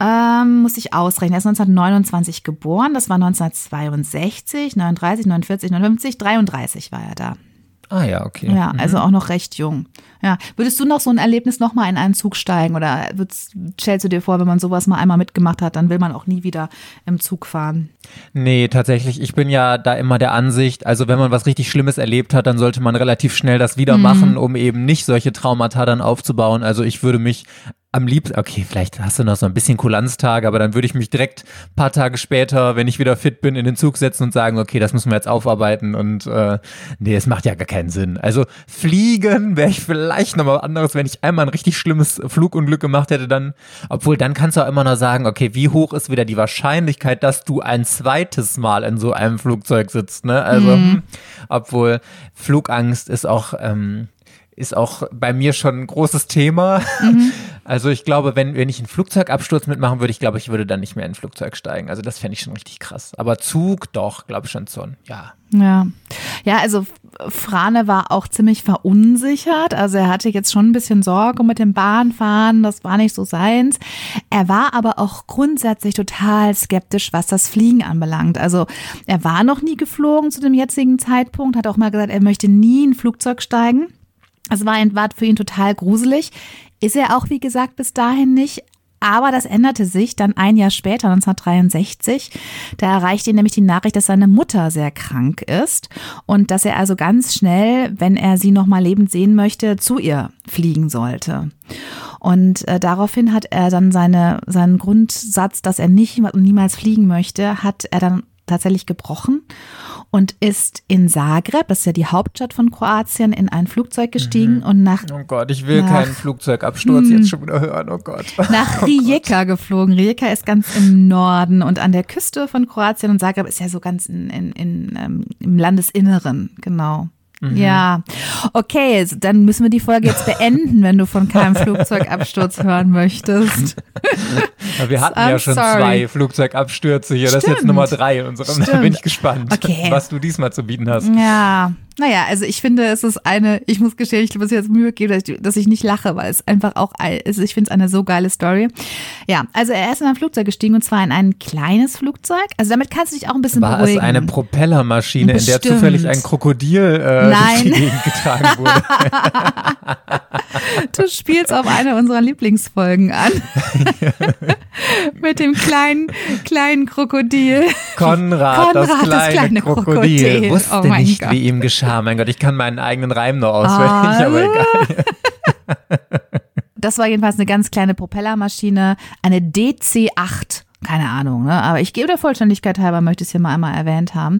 Ähm, muss ich ausrechnen. Er ist 1929 geboren, das war 1962, 39, 49, 59, 33 war er da. Ah ja, okay. Ja, also auch noch recht jung. Ja, würdest du noch so ein Erlebnis nochmal in einen Zug steigen oder stellst du dir vor, wenn man sowas mal einmal mitgemacht hat, dann will man auch nie wieder im Zug fahren? Nee, tatsächlich. Ich bin ja da immer der Ansicht, also wenn man was richtig Schlimmes erlebt hat, dann sollte man relativ schnell das wieder Mhm. machen, um eben nicht solche Traumata dann aufzubauen. Also ich würde mich am liebsten, okay, vielleicht hast du noch so ein bisschen Kulanztage, aber dann würde ich mich direkt ein paar Tage später, wenn ich wieder fit bin, in den Zug setzen und sagen, okay, das müssen wir jetzt aufarbeiten und äh, nee, es macht ja gar keinen Sinn. Also fliegen wäre ich vielleicht noch mal anderes, wenn ich einmal ein richtig schlimmes Flugunglück gemacht hätte, dann, obwohl dann kannst du auch immer noch sagen, okay, wie hoch ist wieder die Wahrscheinlichkeit, dass du ein zweites Mal in so einem Flugzeug sitzt, ne? Also, hm, obwohl Flugangst ist auch, ähm, ist auch bei mir schon ein großes Thema. <laughs> Also ich glaube, wenn, wenn ich einen Flugzeugabsturz mitmachen würde, ich glaube, ich würde dann nicht mehr in ein Flugzeug steigen. Also das fände ich schon richtig krass. Aber Zug, doch, glaube ich schon schon. Ja. Ja. Ja, also Frane war auch ziemlich verunsichert. Also er hatte jetzt schon ein bisschen Sorge mit dem Bahnfahren. Das war nicht so seins. Er war aber auch grundsätzlich total skeptisch, was das Fliegen anbelangt. Also er war noch nie geflogen zu dem jetzigen Zeitpunkt, hat auch mal gesagt, er möchte nie in ein Flugzeug steigen. Es war, war für ihn total gruselig. Ist er auch, wie gesagt, bis dahin nicht. Aber das änderte sich dann ein Jahr später, 1963. Da erreichte ihn nämlich die Nachricht, dass seine Mutter sehr krank ist und dass er also ganz schnell, wenn er sie noch mal lebend sehen möchte, zu ihr fliegen sollte. Und äh, daraufhin hat er dann seine, seinen Grundsatz, dass er nicht niemals fliegen möchte, hat er dann tatsächlich gebrochen und ist in Zagreb, das ist ja die Hauptstadt von Kroatien, in ein Flugzeug gestiegen Mhm. und nach Oh Gott, ich will Nach- keinen Flugzeugabsturz Hm. jetzt schon wieder hören. Oh Gott. <laughs> nach Rijeka geflogen. Rijeka ist ganz im Norden und an der Küste von Kroatien und Zagreb ist ja so ganz in, in, in, ähm, im Landesinneren, genau. Mhm. Ja, okay, dann müssen wir die Folge jetzt beenden, wenn du von keinem <laughs> Flugzeugabsturz hören möchtest. Ja, Wir hatten I'm ja schon sorry. zwei Flugzeugabstürze hier. Das ist jetzt Stimmt. Nummer drei in unserem. Da Stimmt. bin ich gespannt, Okay. was du diesmal zu bieten hast. Ja, naja, also ich finde, es ist eine, ich muss gestehen, ich muss jetzt Mühe geben, dass ich, dass ich nicht lache, weil es einfach auch, also ich finde es eine so geile Story. Ja, also er ist in ein Flugzeug gestiegen und zwar in ein kleines Flugzeug. Also damit kannst du dich auch ein bisschen War beruhigen. es eine Propellermaschine, in der Bestimmt. zufällig ein Krokodil äh, durch Nein. <laughs> die Gegend getragen wurde? <laughs> <laughs> <laughs> Du spielst auf eine unserer Lieblingsfolgen an. <laughs> Mit dem kleinen, kleinen Krokodil. Konrad, das, Konrad, kleine Krokodil, Krokodil. wusste Oh nicht, Gott. wie ihm geschah. Mein Gott, ich kann meinen eigenen Reim noch auswendig, Ah. aber egal. Das war jedenfalls eine ganz kleine Propellermaschine, eine DC-8 Keine Ahnung, ne? Aber ich gebe der Vollständigkeit halber, möchte es hier mal einmal erwähnt haben.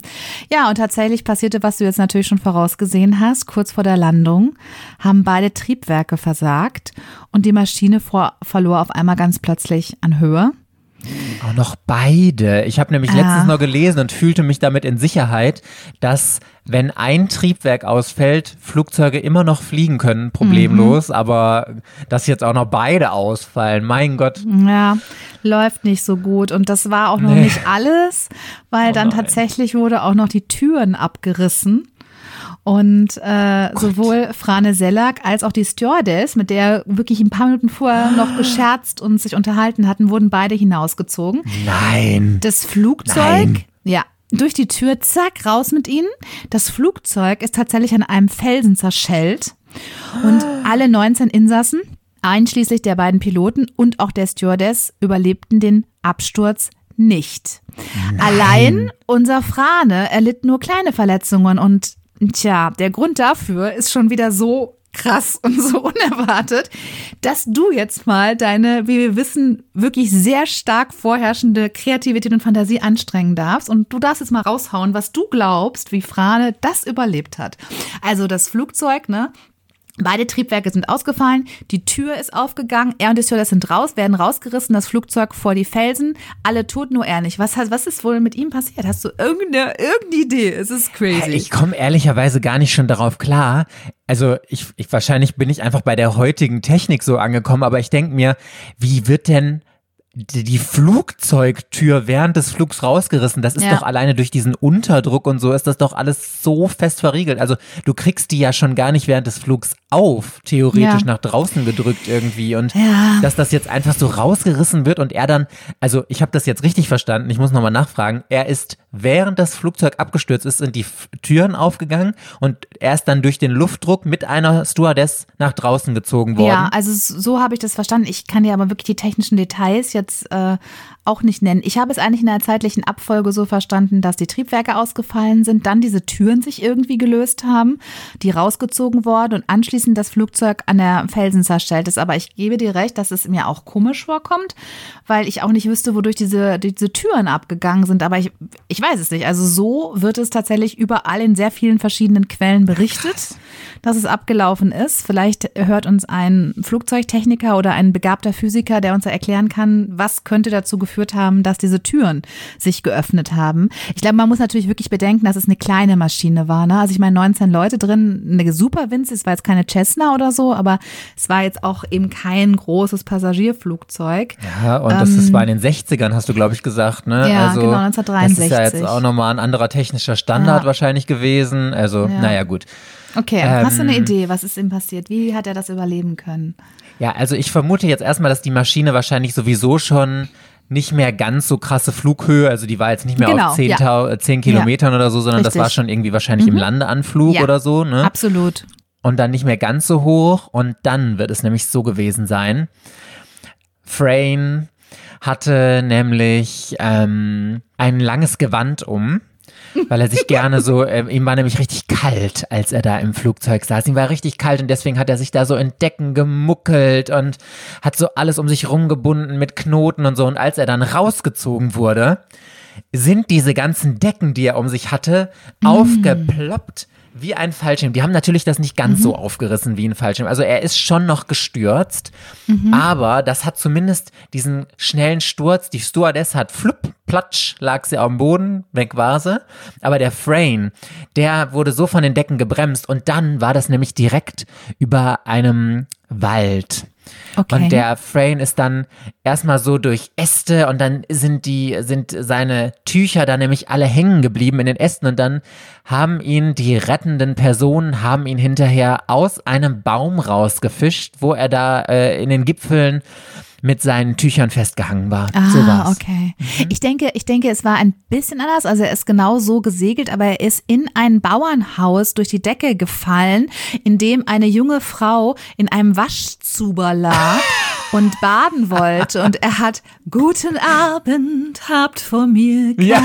Ja, und tatsächlich passierte, was du jetzt natürlich schon vorausgesehen hast. Kurz vor der Landung haben beide Triebwerke versagt und die Maschine vor, verlor auf einmal ganz plötzlich an Höhe. Auch noch beide. Ich habe nämlich Ja. letztens noch gelesen und fühlte mich damit in Sicherheit, dass wenn ein Triebwerk ausfällt, Flugzeuge immer noch fliegen können, problemlos, Mhm. aber dass jetzt auch noch beide ausfallen, mein Gott. Ja, läuft nicht so gut. Und das war auch noch Nee. nicht alles, weil Oh dann tatsächlich wurde auch noch die Türen abgerissen. Und äh, sowohl Frane Sellack als auch die Stewardess, mit der wirklich ein paar Minuten vorher noch gescherzt und sich unterhalten hatten, wurden beide hinausgezogen. Nein. Das Flugzeug, Nein. ja, durch die Tür, zack, raus mit ihnen. Das Flugzeug ist tatsächlich an einem Felsen zerschellt. Und alle 19 Insassen, einschließlich der beiden Piloten und auch der Stewardess, überlebten den Absturz nicht. Allein unser Frane erlitt nur kleine Verletzungen und tja, der Grund dafür ist schon wieder so krass und so <laughs> unerwartet, dass du jetzt mal deine, wie wir wissen, wirklich sehr stark vorherrschende Kreativität und Fantasie anstrengen darfst. Und du darfst jetzt mal raushauen, was du glaubst, wie Frane das überlebt hat. Also das Flugzeug, ne? Beide Triebwerke sind ausgefallen, die Tür ist aufgegangen, er und die Stewardess sind raus, werden rausgerissen, das Flugzeug vor die Felsen, alle tot, nur er nicht. Was, was ist wohl mit ihm passiert? Hast du irgendeine, irgendeine Idee? Es ist crazy. Ich komme ehrlicherweise gar nicht schon darauf klar. Also ich, ich wahrscheinlich bin ich einfach bei der heutigen Technik so angekommen, aber ich denke mir, wie wird denn die Flugzeugtür während des Flugs rausgerissen? Das ist Ja. doch alleine durch diesen Unterdruck und so ist das doch alles so fest verriegelt. Also du kriegst die ja schon gar nicht während des Flugs auf, theoretisch Ja. nach draußen gedrückt irgendwie und Ja. dass das jetzt einfach so rausgerissen wird und er dann, also ich habe das jetzt richtig verstanden, ich muss nochmal nachfragen, er ist während das Flugzeug abgestürzt ist, sind die Türen aufgegangen und er ist dann durch den Luftdruck mit einer Stewardess nach draußen gezogen worden. Ja, also so habe ich das verstanden. Ich kann dir aber wirklich die technischen Details jetzt äh, auch nicht nennen. Ich habe es eigentlich in der zeitlichen Abfolge so verstanden, dass die Triebwerke ausgefallen sind, dann diese Türen sich irgendwie gelöst haben, die rausgezogen worden und anschließend das Flugzeug an der Felsen zerstellt ist. Aber ich gebe dir recht, dass es mir auch komisch vorkommt, weil ich auch nicht wüsste, wodurch diese, diese Türen abgegangen sind. Aber ich, ich weiß es nicht. Also so wird es tatsächlich überall in sehr vielen verschiedenen Quellen berichtet, dass es abgelaufen ist. Vielleicht hört uns ein Flugzeugtechniker oder ein begabter Physiker, der uns erklären kann, was könnte dazu geführt haben, dass diese Türen sich geöffnet haben. Ich glaube, man muss natürlich wirklich bedenken, dass es eine kleine Maschine war. Ne? Also ich meine, 19 Leute drin, eine super Winze, es war jetzt keine Cessna oder so, aber es war jetzt auch eben kein großes Passagierflugzeug. Ja, und das ist, war in den 60ern, hast du, glaube ich, gesagt, ne? Ähm, Ja, also, genau, Das ist ja jetzt 1963. auch nochmal ein anderer technischer Standard Ja. wahrscheinlich gewesen. Also, Ja. naja, gut. Okay, hast du eine Ähm, Idee, was ist ihm passiert? Wie hat er das überleben können? Ja, also ich vermute jetzt erstmal, dass die Maschine wahrscheinlich sowieso schon nicht mehr ganz so krasse Flughöhe, also die war jetzt nicht mehr Genau, auf 10, ja. Tau- äh, 10 Kilometern oder so, sondern das Richtig. Mhm. war schon irgendwie wahrscheinlich im Landeanflug Ja. oder so, ne? Absolut. Und dann nicht mehr ganz so hoch und dann wird es nämlich so gewesen sein. Frayne hatte nämlich ähm, ein langes Gewand um, weil er sich gerne so, äh, ihm war nämlich richtig kalt, als er da im Flugzeug saß. Ihm war richtig kalt und deswegen hat er sich da so in Decken gemuckelt und hat so alles um sich rumgebunden mit Knoten und so. Und als er dann rausgezogen wurde, sind diese ganzen Decken, die er um sich hatte, aufgeploppt wie ein Fallschirm. Die haben natürlich das nicht ganz so aufgerissen wie ein Fallschirm. Also er ist schon noch gestürzt, aber das hat zumindest diesen schnellen Sturz. Die Stewardess hat flupp, platsch, lag sie am Boden, weg war sie. Aber der Frame, der wurde so von den Decken gebremst und dann war das nämlich direkt über einem Wald. Okay. Und der Frame ist dann erstmal so durch Äste und dann sind die, sind seine Tücher da nämlich alle hängen geblieben in den Ästen und dann haben ihn die rettenden Personen, haben ihn hinterher aus einem Baum rausgefischt, wo er da äh, in den Gipfeln mit seinen Tüchern festgehangen war. Ah, so war's. okay. Ich denke, ich denke, es war ein bisschen anders. Also er ist genau so gesegelt, aber er ist in ein Bauernhaus durch die Decke gefallen, in dem eine junge Frau in einem Waschzuber lag <laughs> und baden wollte. Und er hat Guten Abend, habt vor mir keine Ja.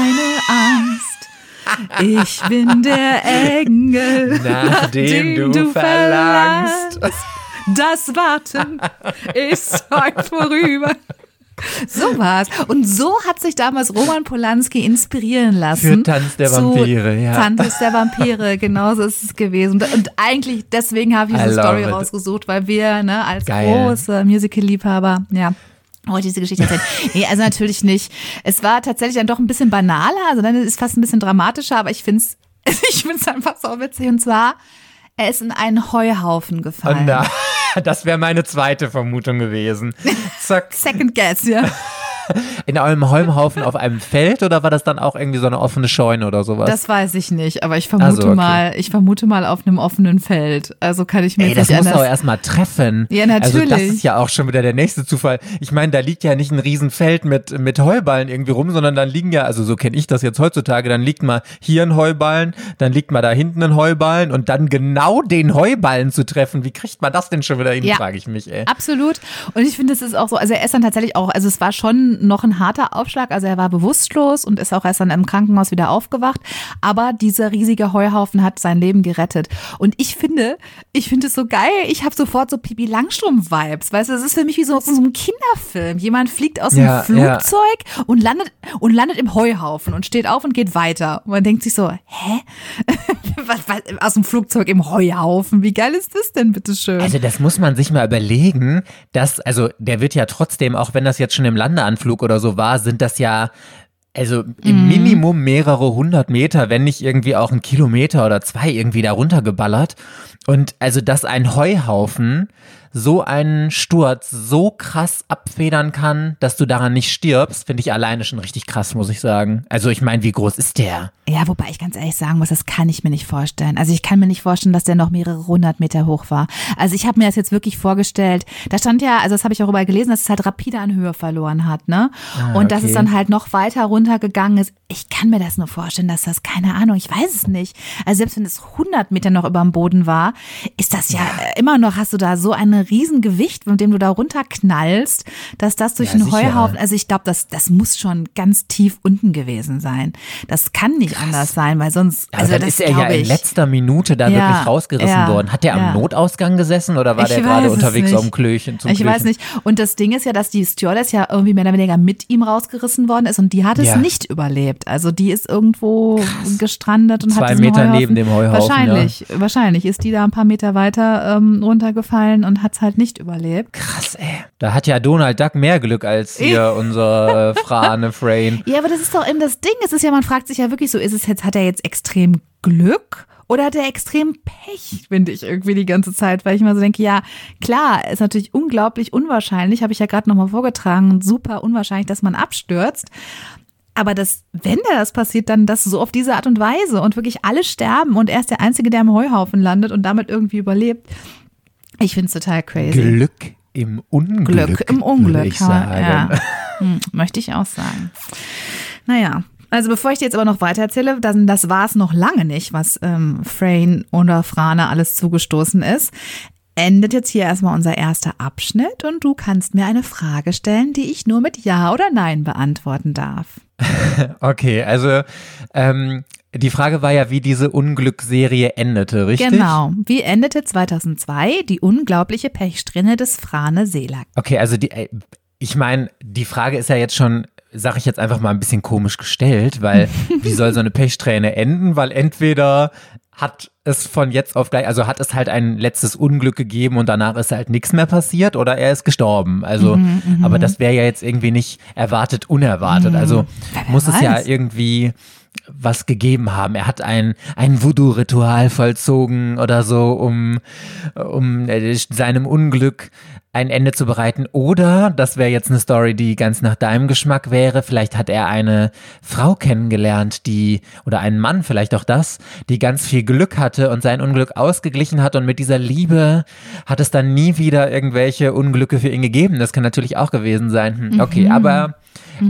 Angst. Ich bin der <laughs> Engel, Nachdem du verlangst. Das Warten ist heute vorüber. So war's. Und so hat sich damals Roman Polanski inspirieren lassen. Für Tanz der Vampire, ja. Tanz der Vampire, genauso ist es gewesen. Und eigentlich deswegen habe ich diese Story it. rausgesucht, weil wir ne, als Geil. große Musical-Liebhaber, ja, heute diese Geschichte erzählen. <laughs> nee, also natürlich nicht. Es war tatsächlich dann doch ein bisschen banaler, also dann ist es fast ein bisschen dramatischer, aber ich finde es <laughs> ich find's einfach so witzig. Und zwar, er ist in einen Heuhaufen Und gefallen. da, <laughs> das wäre meine zweite Vermutung gewesen. <laughs> Zack. Second guess, ja. <laughs> <laughs> In einem Holmhaufen auf einem Feld oder war das dann auch irgendwie so eine offene Scheune oder sowas? Das weiß ich nicht, aber ich vermute Also, okay. mal, ich vermute mal auf einem offenen Feld. Also kann ich mir Ey, das nicht muss anders. auch erstmal treffen. Ja, Also das natürlich. ist ja auch schon wieder der nächste Zufall. Ich meine, da liegt ja nicht ein Riesenfeld mit, mit Heuballen irgendwie rum, sondern dann liegen ja, also so kenne ich das jetzt heutzutage, dann liegt mal hier ein Heuballen, dann liegt mal da hinten ein Heuballen und dann genau den Heuballen zu treffen, wie kriegt man das denn schon wieder hin, Ja. frage ich mich, ey. Absolut. Und ich finde, es ist auch so, also er ist dann tatsächlich auch, also es war schon noch ein harter Aufschlag, also er war bewusstlos und ist auch erst dann im Krankenhaus wieder aufgewacht, aber dieser riesige Heuhaufen hat sein Leben gerettet. Und ich finde, ich finde es so geil, ich habe sofort so Pipi Langstrumpf-Vibes, weißt du, es ist für mich wie so, so ein Kinderfilm. Jemand fliegt aus Ja, dem Flugzeug und landet und landet im Heuhaufen und steht auf und geht weiter. Und man denkt sich so, hä? <laughs> was, was, aus dem Flugzeug im Heuhaufen, wie geil ist das denn, bitteschön? Also das muss man sich mal überlegen, dass, also der wird ja trotzdem, auch wenn das jetzt schon im Landeanflug oder so war, sind das ja also im Mhm. Minimum mehrere hundert Meter, wenn nicht irgendwie auch ein Kilometer oder zwei irgendwie da runtergeballert. Und also, dass ein Heuhaufen so einen Sturz so krass abfedern kann, dass du daran nicht stirbst, finde ich alleine schon richtig krass, muss ich sagen. Also ich meine, wie groß ist der? Ja, wobei ich ganz ehrlich sagen muss, das kann ich mir nicht vorstellen. Also ich kann mir nicht vorstellen, dass der noch mehrere hundert Meter hoch war. Also ich habe mir das jetzt wirklich vorgestellt. Da stand ja, also das habe ich auch überall gelesen, dass es halt rapide an Höhe verloren hat, ne? Und dass okay. es dann halt noch weiter runtergegangen ist. Ich kann mir das nur vorstellen, dass das, keine Ahnung, ich weiß es nicht. Also selbst wenn es 100 Meter noch über dem Boden war, ist das ja, äh, immer noch, hast du da so ein Riesengewicht, mit dem du da runterknallst, dass das durch Ja, einen sicher. Heuhaufen, also ich glaube, das, das muss schon ganz tief unten gewesen sein. Das kann nicht anders sein, weil sonst, Aber also dann das ist er ja in letzter Minute da Ja, wirklich rausgerissen ja, worden. Hat der ja. am Notausgang gesessen oder war Ich der gerade unterwegs nicht. auf dem Klöchen zum Ich Klöchen? weiß nicht. Und das Ding ist ja, dass die Stewardess ja irgendwie mehr oder weniger mit ihm rausgerissen worden ist und die hat es Ja. nicht überlebt. Also die ist irgendwo gestrandet und Zwei hat Meter Heuhaufen, neben dem Heuhaufen, Wahrscheinlich, wahrscheinlich ist die da ein paar Meter weiter ähm, runtergefallen und hat es halt nicht überlebt. Krass, ey. Da hat ja Donald Duck mehr Glück als hier unser äh, Frane <laughs> Frayne. Ja, aber das ist doch eben das Ding. Es ist ja, man fragt sich ja wirklich so, ist es jetzt, hat er jetzt extrem Glück? Oder hat er extrem Pech, finde ich irgendwie die ganze Zeit, weil ich immer so denke, ja, klar, ist natürlich unglaublich unwahrscheinlich, habe ich ja gerade nochmal vorgetragen, super unwahrscheinlich, dass man abstürzt. Aber das, wenn da das passiert, dann das so auf diese Art und Weise und wirklich alle sterben und er ist der Einzige, der im Heuhaufen landet und damit irgendwie überlebt. Ich finde es total crazy. Glück im Unglück. Glück im Unglück. Ich ja. Hm, möchte ich auch sagen. Naja, also bevor ich dir jetzt aber noch weiter erzähle, dann das war es noch lange nicht, was ähm, Frayne oder Frane alles zugestoßen ist. Endet jetzt hier erstmal unser erster Abschnitt und du kannst mir eine Frage stellen, die ich nur mit Ja oder Nein beantworten darf. <laughs> Okay, also ähm, die Frage war ja, wie diese Unglücksserie endete, richtig? Genau. Wie endete 2002 die unglaubliche Pechsträhne des Frane Selak? Okay, also die, äh, ich meine, die Frage ist ja jetzt schon, sag ich jetzt einfach mal ein bisschen komisch gestellt, weil <laughs> wie soll so eine Pechsträhne enden? Weil entweder hat es von jetzt auf gleich, also hat es halt ein letztes Unglück gegeben und danach ist halt nichts mehr passiert oder er ist gestorben. Also, Mhm, aber das wäre ja jetzt irgendwie nicht erwartet, unerwartet. Also Wer muss es ja weiß. irgendwie was gegeben haben. Er hat ein, ein Voodoo-Ritual vollzogen oder so, um, um äh, seinem Unglück ein Ende zu bereiten. Oder, das wäre jetzt eine Story, die ganz nach deinem Geschmack wäre, vielleicht hat er eine Frau kennengelernt, die, oder einen Mann, vielleicht auch das, die ganz viel Glück hatte und sein Unglück ausgeglichen hat und mit dieser Liebe hat es dann nie wieder irgendwelche Unglücke für ihn gegeben. Das kann natürlich auch gewesen sein. Hm, okay, aber,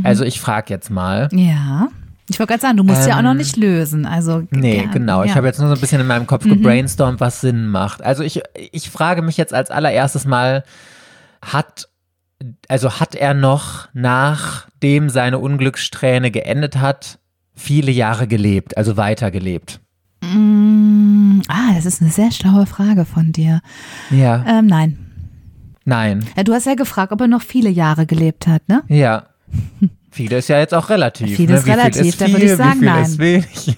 also ich frage jetzt mal. Ja. Ich wollte gerade sagen, du musst ja auch noch Ähm, nicht lösen. Also Nee, ja, genau. Ich ja. habe jetzt nur so ein bisschen in meinem Kopf gebrainstormt, was Sinn macht. Also ich, ich frage mich jetzt als allererstes mal, hat, also hat er noch, nachdem seine Unglückssträhne geendet hat, viele Jahre gelebt, also weitergelebt? Mm, ah, das ist eine sehr schlaue Frage von dir. Ja. Ähm, nein. Nein. Ja, du hast ja gefragt, ob er noch viele Jahre gelebt hat, ne? Ja. <laughs> Viele ist ja jetzt auch relativ. Viel ne? ist Wie relativ, viel ist da viel, würde ich sagen, wie viel nein. ist wenig.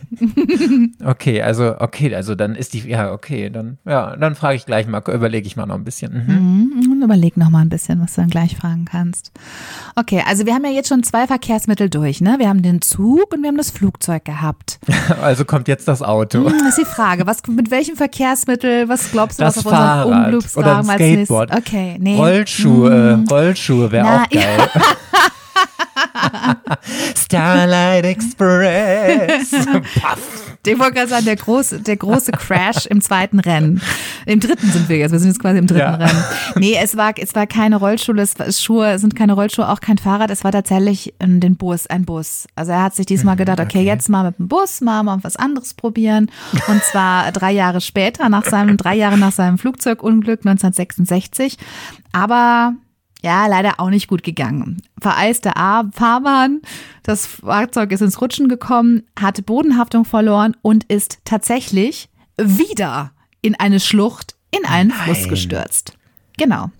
<laughs> okay, also okay, also dann ist die ja okay, dann ja, dann frage ich gleich mal, überlege ich mal noch ein bisschen. Mhm. Mhm, und überleg noch mal ein bisschen, was du dann gleich fragen kannst. Okay, also wir haben ja jetzt schon zwei Verkehrsmittel durch, ne? Wir haben den Zug und wir haben das Flugzeug gehabt. <laughs> Also kommt jetzt das Auto. Hm, Das ist die Frage, was, mit welchem Verkehrsmittel, was glaubst du, Das was auf unserem Fahrrad oder ein Unglücksrahmen als nächstes? Skateboard. Okay, nee. Rollschuhe, Rollschuhe wäre auch geil. <laughs> <laughs> Starlight Express. Paff. Ich wollte gerade sagen, der große, der große Crash im zweiten Rennen. Im dritten sind wir jetzt. Wir sind jetzt quasi im dritten Ja. Rennen. Nee, es war, es war keine Rollschuhe, es war Schuhe, es sind keine Rollschuhe, auch kein Fahrrad. Es war tatsächlich ähm, den Bus, ein Bus. Also er hat sich diesmal gedacht, okay, jetzt mal mit dem Bus, mal, mal was anderes probieren. Und zwar drei Jahre später, nach seinem, drei Jahre nach seinem Flugzeugunglück 1966. Aber ja, leider auch nicht gut gegangen. Vereiste A Fahrbahn, das Fahrzeug ist ins Rutschen gekommen, hatte Bodenhaftung verloren und ist tatsächlich wieder in eine Schlucht, in einen Fluss Nein. gestürzt. Genau.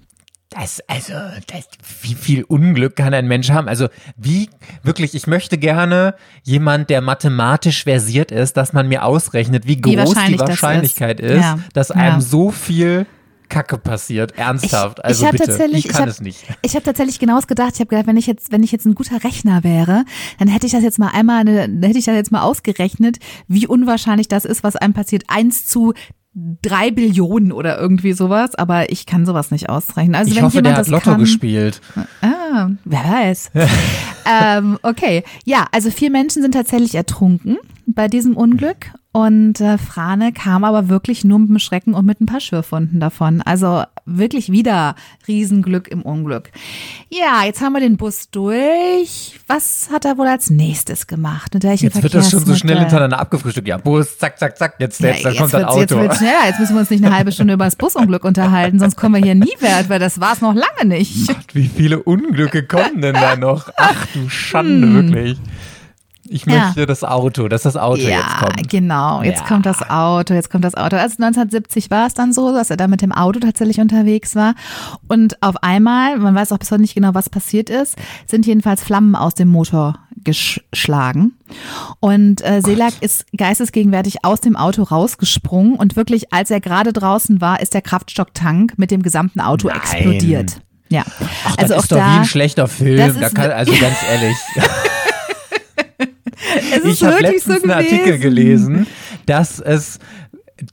Das, also, das, wie viel Unglück kann ein Mensch haben? Also, wie, wirklich, ich möchte gerne jemand, der mathematisch versiert ist, dass man mir ausrechnet, wie groß wahrscheinlich die Wahrscheinlichkeit ist. ist, Ja. dass Ja. einem so viel Kacke passiert. Ernsthaft. also, hab bitte. tatsächlich- ich kann hab, es nicht. Ich habe tatsächlich genau das gedacht. Ich habe gedacht, wenn ich jetzt, wenn ich jetzt ein guter Rechner wäre, dann hätte ich das jetzt mal einmal, eine, dann hätte ich das jetzt mal ausgerechnet, wie unwahrscheinlich das ist, was einem passiert. Eins zu drei Billionen oder irgendwie sowas. Aber ich kann sowas nicht ausrechnen. Also Ich wenn hoffe, jemand der hat das Lotto kann, gespielt. Ah, wer weiß. <laughs> ähm, okay, ja, also vier Menschen sind tatsächlich ertrunken bei diesem Unglück und äh, Frane kam aber wirklich nur mit dem Schrecken und mit ein paar Schürfwunden davon. Also wirklich wieder Riesenglück im Unglück. Ja, jetzt haben wir den Bus durch. Was hat er wohl als nächstes gemacht? Mit welchem Jetzt wird das schon so schnell hintereinander abgefrühstückt. Ja, Bus, zack, zack, zack. Jetzt, Ja, jetzt, kommt das wird's- Jetzt Schneller. Jetzt müssen wir uns nicht eine halbe Stunde über das Busunglück unterhalten, sonst kommen wir hier nie wert, weil das war es noch lange nicht. Gott, wie viele Unglücke kommen denn da noch? Ach du Schande, wirklich. Ich. Ja. möchte das Auto, dass das Auto ja, jetzt kommt. genau. Jetzt Ja. kommt das Auto, jetzt kommt das Auto. Also 1970 war es dann so, dass er da mit dem Auto tatsächlich unterwegs war. Und auf einmal, man weiß auch bis heute nicht genau, was passiert ist, sind jedenfalls Flammen aus dem Motor geschlagen. Und äh, Selak ist geistesgegenwärtig aus dem Auto rausgesprungen und wirklich, als er gerade draußen war, ist der Kraftstocktank mit dem gesamten Auto Nein. explodiert. Ja, Ach, also das auch ist doch da, wie ein schlechter Film. Ist kann, <laughs> also ganz ehrlich. Ich habe wirklich so letztens einen Artikel gelesen, dass es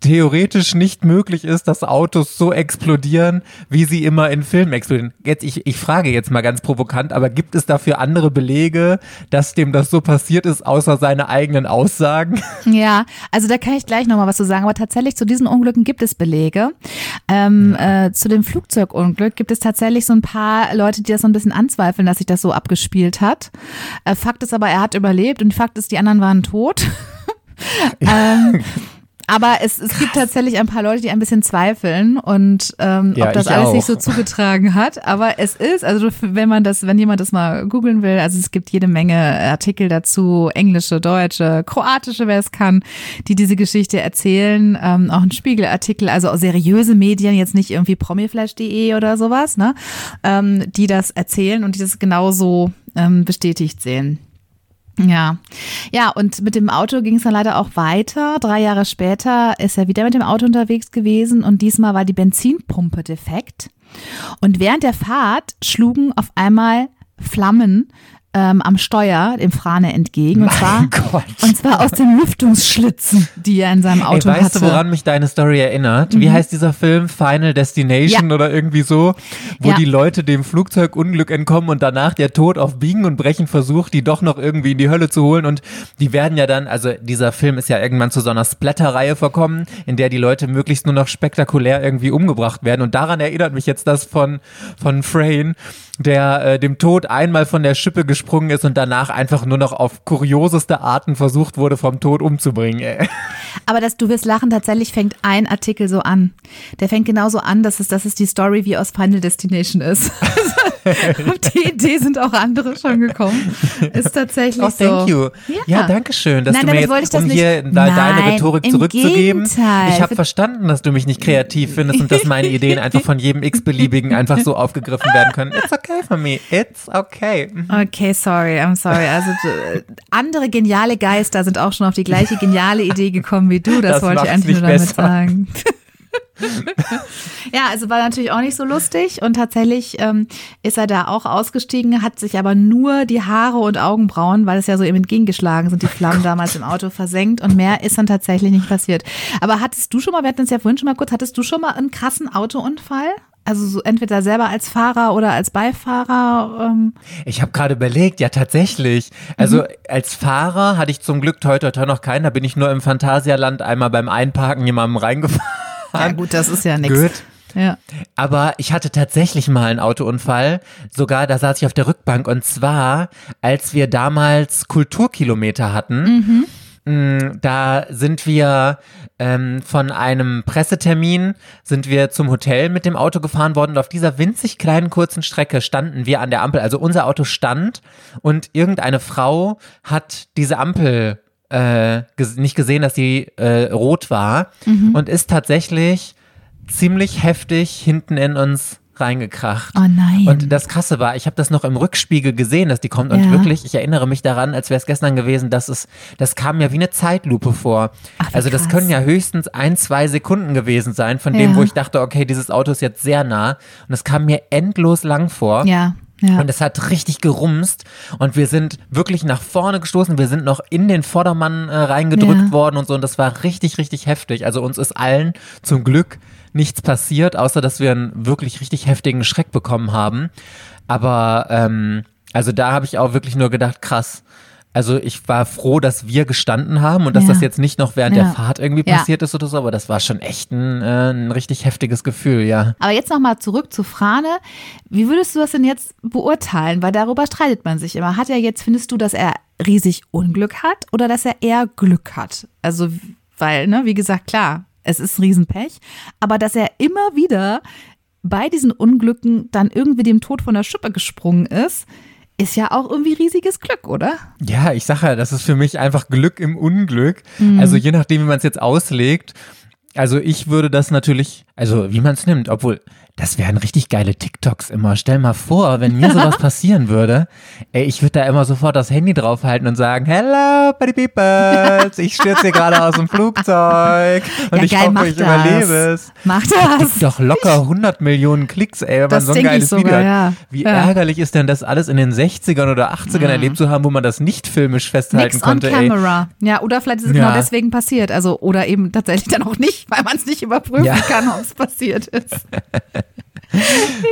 theoretisch nicht möglich ist, dass Autos so explodieren, wie sie immer in Filmen explodieren. Jetzt, ich, ich frage jetzt mal ganz provokant, aber gibt es dafür andere Belege, dass dem das so passiert ist, außer seine eigenen Aussagen? <laughs> Ja, also da kann ich gleich nochmal was zu sagen. Aber tatsächlich zu diesen Unglücken gibt es Belege. Ähm, äh, zu dem Flugzeugunglück gibt es tatsächlich so ein paar Leute, die das so ein bisschen anzweifeln, dass sich das so abgespielt hat. Äh, Fakt ist aber, er hat überlebt und Fakt ist, die anderen waren tot. <laughs> <laughs> ähm, aber es, es gibt tatsächlich ein paar Leute, die ein bisschen zweifeln und ähm, Ja, ob das alles auch. sich so zugetragen hat. Aber es ist, also wenn man das, wenn jemand das mal googeln will, also es gibt jede Menge Artikel dazu, englische, deutsche, kroatische, wer es kann, die diese Geschichte erzählen. Ähm, auch ein Spiegelartikel, also auch seriöse Medien, jetzt nicht irgendwie promiflash.de oder sowas, ne, ähm, die das erzählen und die das genauso ähm, bestätigt sehen. Ja, ja, und mit dem Auto ging es dann leider auch weiter. Drei Jahre später ist er wieder mit dem Auto unterwegs gewesen und diesmal war die Benzinpumpe defekt. Und während der Fahrt schlugen auf einmal Flammen ähm, am Steuer dem Frane entgegen. Und zwar, Gott. und zwar aus den Lüftungsschlitzen, die er in seinem Ey, Auto weißt hatte. du, woran mich deine Story erinnert? Wie heißt dieser Film? Final Destination oder irgendwie so, wo Ja. die Leute dem Flugzeugunglück entkommen und danach der Tod auf Biegen und Brechen versucht, die doch noch irgendwie in die Hölle zu holen und die werden ja dann, also dieser Film ist ja irgendwann zu so einer Splatter-Reihe verkommen, in der die Leute möglichst nur noch spektakulär irgendwie umgebracht werden und daran erinnert mich jetzt das von, von Frayne, der äh, dem Tod einmal von der Schippe gesprungen ist und danach einfach nur noch auf kurioseste Arten versucht wurde, vom Tod umzubringen. Ey. Aber das, du wirst lachen, tatsächlich fängt ein Artikel so an. Der fängt genauso an, dass es, dass es die Story wie aus Final Destination ist. <laughs> <laughs> Auf die Idee sind auch andere schon gekommen. Ist tatsächlich Oh, so. thank you. Ja, Ja. danke schön, dass Nein, du mir jetzt, das um hier Nein, deine Rhetorik zurückzugeben. Gegenteil. Ich habe verstanden, dass du mich nicht kreativ findest und dass meine Ideen einfach von jedem x-beliebigen einfach so aufgegriffen werden können. It's okay for me. It's okay. Okay, sorry, I'm sorry. Also andere geniale Geister sind auch schon auf die gleiche geniale Idee gekommen wie du. Das, Das wollte ich eigentlich nur damit besser. sagen. <laughs> ja, also war natürlich auch nicht so lustig und tatsächlich ähm, ist er da auch ausgestiegen, hat sich aber nur die Haare und Augenbrauen, weil es ja so ihm entgegengeschlagen sind, die Flammen damals im Auto versenkt und mehr ist dann tatsächlich nicht passiert. Aber hattest du schon mal, wir hatten es ja vorhin schon mal kurz, hattest du schon mal einen krassen Autounfall? Also so entweder selber als Fahrer oder als Beifahrer? Ähm, Ich habe gerade überlegt, ja tatsächlich. Also Mhm. als Fahrer hatte ich zum Glück toi toi toi noch keinen. Da bin ich nur im Phantasialand einmal beim Einparken jemandem reingefahren. Ja gut, das ist ja nichts. Ja. Aber ich hatte tatsächlich mal einen Autounfall. Sogar, da saß ich auf der Rückbank. Und zwar, als wir damals Kulturkilometer hatten. Mm, Da sind wir ähm, von einem Pressetermin sind wir zum Hotel mit dem Auto gefahren worden und auf dieser winzig kleinen kurzen Strecke standen wir an der Ampel. Also unser Auto stand und irgendeine Frau hat diese Ampel äh, ges nicht gesehen, dass sie äh, rot war und ist tatsächlich ziemlich heftig hinten in uns reingekracht. Oh nein. Und das Krasse war, ich habe das noch im Rückspiegel gesehen, dass die kommt und Ja. wirklich, ich erinnere mich daran, als wäre es gestern gewesen, dass es, das kam mir wie eine Zeitlupe vor. Ach, also das krass. können ja höchstens ein, zwei Sekunden gewesen sein, von dem, Ja. wo ich dachte, okay, dieses Auto ist jetzt sehr nah. Und es kam mir endlos lang vor. ja, ja. Und es hat richtig gerumst und wir sind wirklich nach vorne gestoßen. Wir sind noch in den Vordermann äh, reingedrückt Ja. worden und so. Und das war richtig, richtig heftig. Also uns ist allen zum Glück nichts passiert, außer dass wir einen wirklich richtig heftigen Schreck bekommen haben. Aber ähm, also da habe ich auch wirklich nur gedacht, krass. Also ich war froh, dass wir gestanden haben und dass Ja. das jetzt nicht noch während Ja. der Fahrt irgendwie Ja. passiert ist oder so, aber das war schon echt ein, äh, ein richtig heftiges Gefühl, ja. Aber jetzt nochmal zurück zu Frane. Wie würdest du das denn jetzt beurteilen? Weil darüber streitet man sich immer. Hat er jetzt, findest du, dass er riesig Unglück hat oder dass er eher Glück hat? Also, weil, ne, wie gesagt, klar, es ist ein Riesenpech, aber dass er immer wieder bei diesen Unglücken dann irgendwie dem Tod von der Schippe gesprungen ist, ist ja auch irgendwie riesiges Glück, oder? Ja, ich sage ja, das ist für mich einfach Glück im Unglück. Mhm. Also je nachdem, wie man es jetzt auslegt. Also ich würde das natürlich, also wie man es nimmt, obwohl das wären richtig geile TikToks immer. Stell mal vor, wenn mir sowas <laughs> passieren würde, ey, ich würde da immer sofort das Handy draufhalten und sagen, Hello, Buddy Peoples, ich stürze hier gerade aus dem Flugzeug und ja, ich geil, hoffe, ich das. überlebe es. Mach Gibt das. doch locker 100 Millionen Klicks, ey, wenn man Das so ein geiles sogar, Video hat. ja. Wie Ja. ärgerlich ist denn das alles in den 60ern oder 80ern erlebt zu haben, wo man das nicht filmisch festhalten Nix on konnte, ey. camera. Ja, oder vielleicht ist es genau deswegen passiert. Also, oder eben tatsächlich dann auch nicht, weil man es nicht überprüfen kann, ob es passiert ist. <laughs>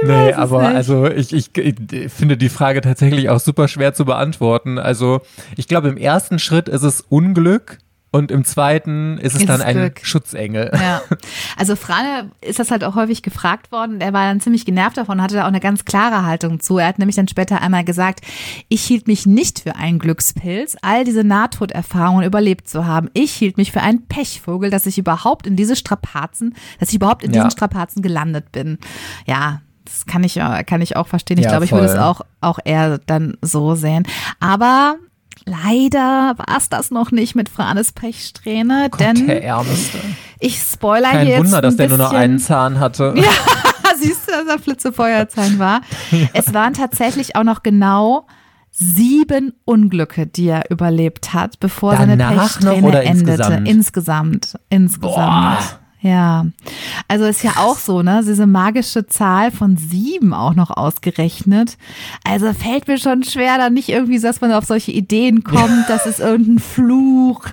Nee, aber nicht. also ich, ich, ich finde die Frage tatsächlich auch super schwer zu beantworten. Also ich glaube, im ersten Schritt ist es Unglück und im zweiten ist es Ist dann ein Glück. Schutzengel. Ja. <laughs> Also Frane ist das halt auch häufig gefragt worden. Er war dann ziemlich genervt davon, hatte da auch eine ganz klare Haltung zu. Er hat nämlich dann später einmal gesagt, ich hielt mich nicht für einen Glückspilz, all diese Nahtoderfahrungen überlebt zu haben. Ich hielt mich für einen Pechvogel, dass ich überhaupt in diese Strapazen, dass ich überhaupt in Ja. diesen Strapazen gelandet bin. Ja. Das kann ich, äh, kann ich auch verstehen. Ich Ja, glaube, ich würde es auch, auch eher dann so sehen. Aber leider war es das noch nicht mit Franes Pechsträhne, Gott, denn der Ärmste. ich spoiler Kein hier jetzt Wunder, dass der nur noch einen Zahn hatte. <laughs> Ja, siehst du, dass er Flitzefeuerzahn war. Es waren tatsächlich auch noch genau sieben Unglücke, die er überlebt hat, bevor seine Danach Pechsträhne noch oder endete. insgesamt? Insgesamt. Insgesamt. Boah. Ja, also ist ja auch so, ne? Diese magische Zahl von sieben auch noch ausgerechnet. Also fällt mir schon schwer, da nicht irgendwie, dass man auf solche Ideen kommt, das ist irgendein Fluch,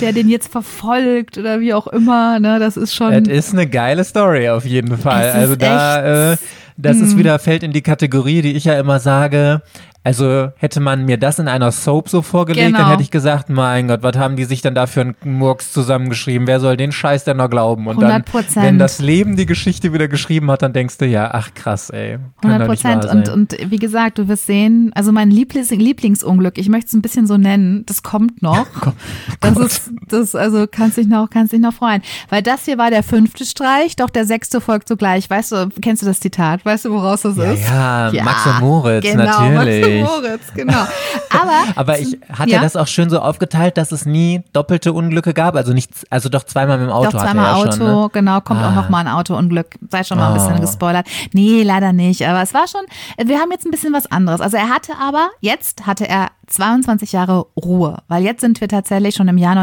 der den jetzt verfolgt oder wie auch immer, ne? Das ist schon. Es ist eine geile Story auf jeden Fall. Also da, äh, das ist wieder, fällt in die Kategorie, die ich ja immer sage, Also hätte man mir das in einer Soap so vorgelegt, Genau. dann hätte ich gesagt, mein Gott, was haben die sich denn da für einen Murks zusammengeschrieben? Wer soll den Scheiß denn noch glauben? Und dann, 100%. wenn das Leben die Geschichte wieder geschrieben hat, dann denkst du, ja, ach krass, ey. Kann 100 doch nicht wahr Prozent. Und, und wie gesagt, du wirst sehen, also mein Lieblings Lieblingsunglück, ich möchte es ein bisschen so nennen, das kommt noch. <laughs> das ist, das, also kannst dich noch, kannst dich noch freuen. Weil das hier war der fünfte Streich, doch der sechste folgt sogleich. Weißt du, kennst du das Zitat? Weißt du, woraus das ja, ist? ja, Max und Moritz, genau, natürlich. Max Moritz, genau. <laughs> Aber, Aber ich hatte Ja. das auch schön so aufgeteilt, dass es nie doppelte Unglücke gab. Also nicht, also doch zweimal mit dem Auto Doch, hatte zweimal er ja Auto, schon, ne? genau, kommt auch Ah. noch mal ein Autounglück. Sei schon mal ein bisschen Oh. gespoilert. Nee, leider nicht, aber es war schon, wir haben jetzt ein bisschen was anderes. Also er hatte aber, jetzt hatte er 22 Jahre Ruhe, weil jetzt sind wir tatsächlich schon im Jahr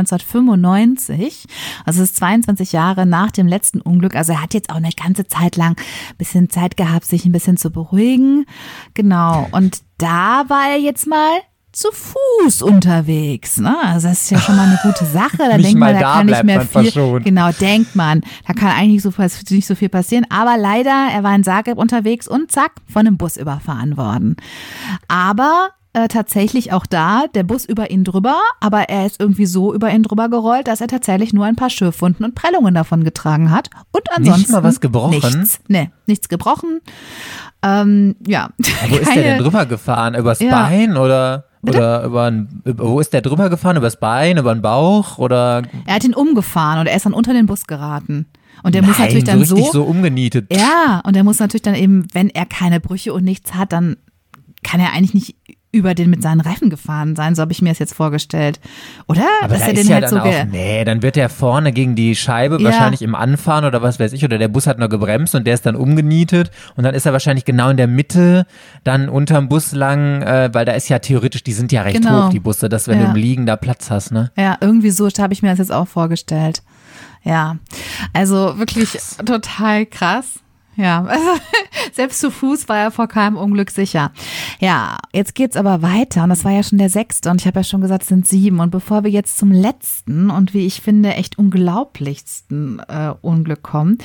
1995, also es ist 22 Jahre nach dem letzten Unglück. Also er hat jetzt auch eine ganze Zeit lang ein bisschen Zeit gehabt, sich ein bisschen zu beruhigen. Genau, und da war er jetzt mal zu Fuß unterwegs. Ne? Also das ist ja schon mal eine gute Sache. Da Nicht denkt man, da da kann nicht mehr viel. verschont. Genau, denkt man. Da kann eigentlich so, nicht so viel passieren. Aber leider, er war in Zagreb unterwegs und zack, von einem Bus überfahren worden. Aber äh, tatsächlich auch da, der Bus über ihn drüber, aber er ist irgendwie so über ihn drüber gerollt, dass er tatsächlich nur ein paar Schürfwunden und Prellungen davon getragen hat. Und ansonsten mal was gebrochen? Nichts. Nee, nichts gebrochen. Ähm, ja. Wo ist der denn drüber gefahren? Übers Ja. Bein oder? Oder über ein, wo ist der drüber gefahren? Übers Bein, über den Bauch oder Er hat ihn umgefahren und er ist dann unter den Bus geraten. Und der muss Nein, natürlich dann so richtig so umgenietet. Ja, und er muss natürlich dann eben, wenn er keine Brüche und nichts hat, dann kann er eigentlich nicht über den mit seinen Reifen gefahren sein, so habe ich mir das jetzt vorgestellt. Oder? Aber Dass da er ist den ja halt dann so auch, nee, dann wird der vorne gegen die Scheibe Ja. wahrscheinlich im Anfahren oder was weiß ich, oder der Bus hat noch gebremst und der ist dann umgenietet und dann ist er wahrscheinlich genau in der Mitte, dann unterm Bus lang, äh, weil da ist ja theoretisch, die sind ja recht Genau. hoch, die Busse, dass wenn Ja. du im Liegen da Platz hast, ne? Ja, irgendwie so habe ich mir das jetzt auch vorgestellt. Ja, also wirklich total krass. Ja, also <laughs> selbst zu Fuß war er vor keinem Unglück sicher. Ja, jetzt geht's aber weiter und das war ja schon der sechste und ich habe ja schon gesagt, es sind sieben. Und bevor wir jetzt zum letzten und wie ich finde echt unglaublichsten äh, Unglück kommen,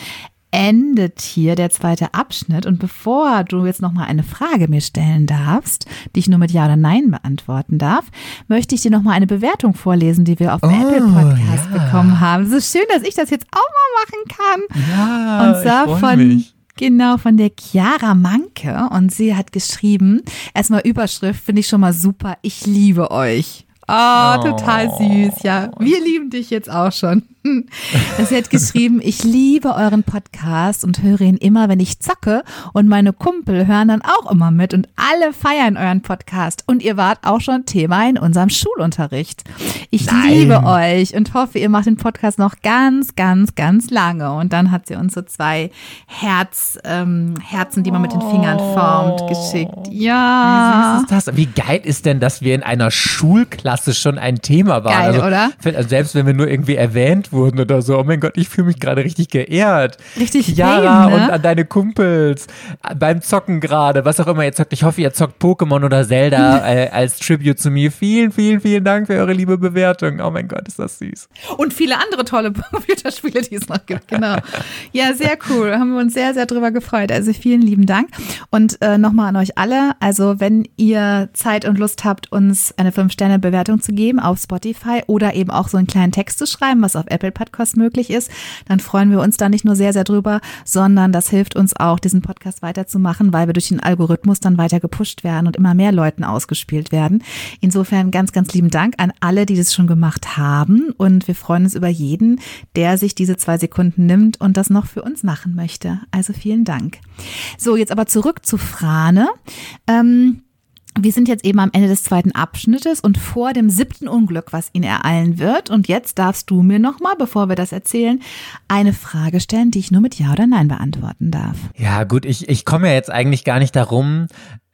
endet hier der zweite Abschnitt. Und bevor du jetzt noch mal eine Frage mir stellen darfst, die ich nur mit Ja oder Nein beantworten darf, möchte ich dir noch mal eine Bewertung vorlesen, die wir auf dem Apple Podcast ja. bekommen haben. Es ist schön, dass ich das jetzt auch mal machen kann. Ja, Und zwar von, genau, von der Chiara Manke. Und sie hat geschrieben, erstmal Überschrift, finde ich schon mal super. Ich liebe euch. Oh, total süß. Ja, wir lieben dich jetzt auch schon. <laughs> Sie hat geschrieben, ich liebe euren Podcast und höre ihn immer, wenn ich zocke und meine Kumpel hören dann auch immer mit und alle feiern euren Podcast und ihr wart auch schon Thema in unserem Schulunterricht. Ich Nein. liebe euch und hoffe, ihr macht den Podcast noch ganz, ganz, ganz lange. Und dann hat sie uns so zwei Herz, ähm, Herzen, die man mit den Fingern formt, geschickt. Ja. Wie süß ist das? Wie geil ist denn, dass wir in einer Schulklasse schon ein Thema waren? Geil, also, oder? Also selbst wenn wir nur irgendwie erwähnt wurden oder so, oh mein Gott, ich fühle mich gerade richtig geehrt. Richtig fame, ne? und an deine Kumpels beim Zocken gerade, was auch immer ihr zockt. Ich hoffe, ihr zockt Pokémon oder Zelda <laughs> äh, als Tribute zu mir. Vielen, vielen, vielen Dank für eure liebe Bewertung. Oh mein Gott, ist das süß. Und viele andere tolle <laughs> Computerspiele, die es noch gibt. Genau. Ja, sehr cool. Haben wir uns sehr, sehr drüber gefreut. Also vielen lieben Dank. Und äh, nochmal an euch alle. Also wenn ihr Zeit und Lust habt, uns eine 5-Sterne-Bewertung zu geben auf Spotify oder eben auch so einen kleinen Text zu schreiben, was auf Apple Podcast möglich ist, dann freuen wir uns da nicht nur sehr, sehr drüber, sondern das hilft uns auch, diesen Podcast weiterzumachen, weil wir durch den Algorithmus dann weiter gepusht werden und immer mehr Leuten ausgespielt werden. Insofern ganz, ganz lieben Dank an alle, die das schon gemacht haben. Und wir freuen uns über jeden, der sich diese zwei Sekunden nimmt und das noch für uns machen möchte. Also vielen Dank. So, jetzt aber zurück zu Frane. Ähm, wir sind jetzt eben am Ende des zweiten Abschnittes und vor dem siebten Unglück, was ihn ereilen wird. Und jetzt darfst du mir nochmal, bevor wir das erzählen, eine Frage stellen, die ich nur mit Ja oder Nein beantworten darf. Ja, gut, ich, ich komme ja jetzt eigentlich gar nicht darum,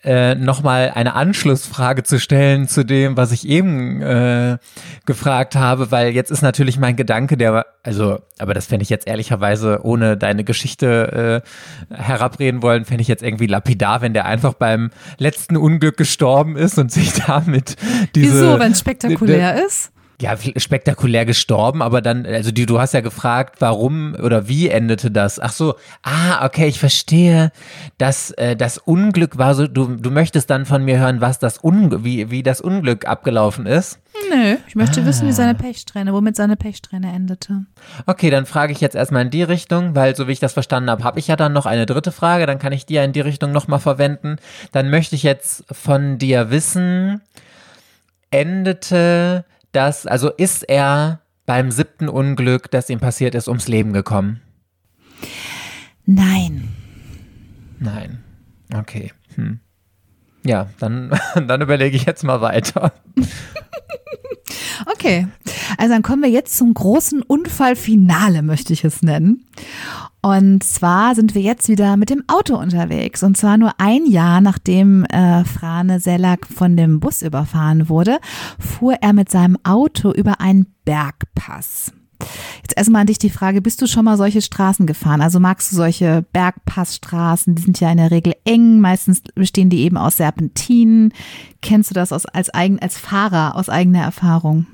äh, nochmal eine Anschlussfrage zu stellen zu dem, was ich eben äh, gefragt habe, weil jetzt ist natürlich mein Gedanke, der, also, aber das fände ich jetzt ehrlicherweise, ohne deine Geschichte äh, herabreden wollen, fände ich jetzt irgendwie lapidar, wenn der einfach beim letzten Unglück gestorben ist und sich <laughs> damit diese... Wieso, wenn es spektakulär ist? Ja, spektakulär gestorben, aber dann, also die, du hast ja gefragt, warum oder wie endete das? Ach so, ah, okay, ich verstehe. Das, äh, das Unglück war so, du, du möchtest dann von mir hören, was das Un wie, wie das Unglück abgelaufen ist. Nö, ich möchte ah. wissen, wie seine Pechsträhne, womit seine Pechsträhne endete. Okay, dann frage ich jetzt erstmal in die Richtung, weil so wie ich das verstanden habe, habe ich ja dann noch eine dritte Frage, dann kann ich die ja in die Richtung nochmal verwenden. Dann möchte ich jetzt von dir wissen, endete das, also ist er beim siebten Unglück, das ihm passiert ist, ums Leben gekommen? Nein. Nein. Okay. Hm. Ja, dann, <laughs> dann überlege ich jetzt mal weiter. <laughs> Okay, also dann kommen wir jetzt zum großen Unfallfinale, möchte ich es nennen. Und zwar sind wir jetzt wieder mit dem Auto unterwegs. Und zwar nur ein Jahr nachdem äh, Frane Sellak von dem Bus überfahren wurde, fuhr er mit seinem Auto über einen Bergpass. Jetzt erstmal an dich die Frage, bist du schon mal solche Straßen gefahren? Also magst du solche Bergpassstraßen? Die sind ja in der Regel eng, meistens bestehen die eben aus Serpentinen. Kennst du das aus, als, eigen, als Fahrer aus eigener Erfahrung?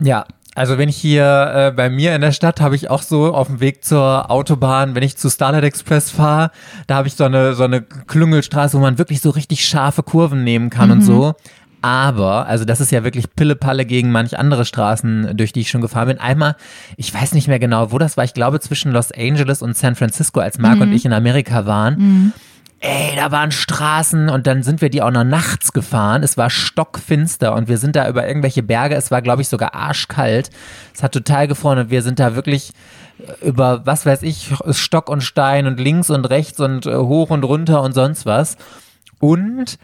Ja, also wenn ich hier äh, bei mir in der Stadt habe ich auch so auf dem Weg zur Autobahn, wenn ich zu Starlight Express fahre, da habe ich so eine so eine Klüngelstraße, wo man wirklich so richtig scharfe Kurven nehmen kann mhm. und so. Aber, also das ist ja wirklich Pille-Palle gegen manch andere Straßen, durch die ich schon gefahren bin. Einmal, ich weiß nicht mehr genau, wo das war, ich glaube zwischen Los Angeles und San Francisco, als Marc mhm. und ich in Amerika waren. Mhm ey, da waren Straßen und dann sind wir die auch noch nachts gefahren. Es war stockfinster und wir sind da über irgendwelche Berge. Es war, glaube ich, sogar arschkalt. Es hat total gefroren und wir sind da wirklich äh, über, was weiß ich, Stock und Stein und links und rechts und äh, hoch und runter und sonst was. Und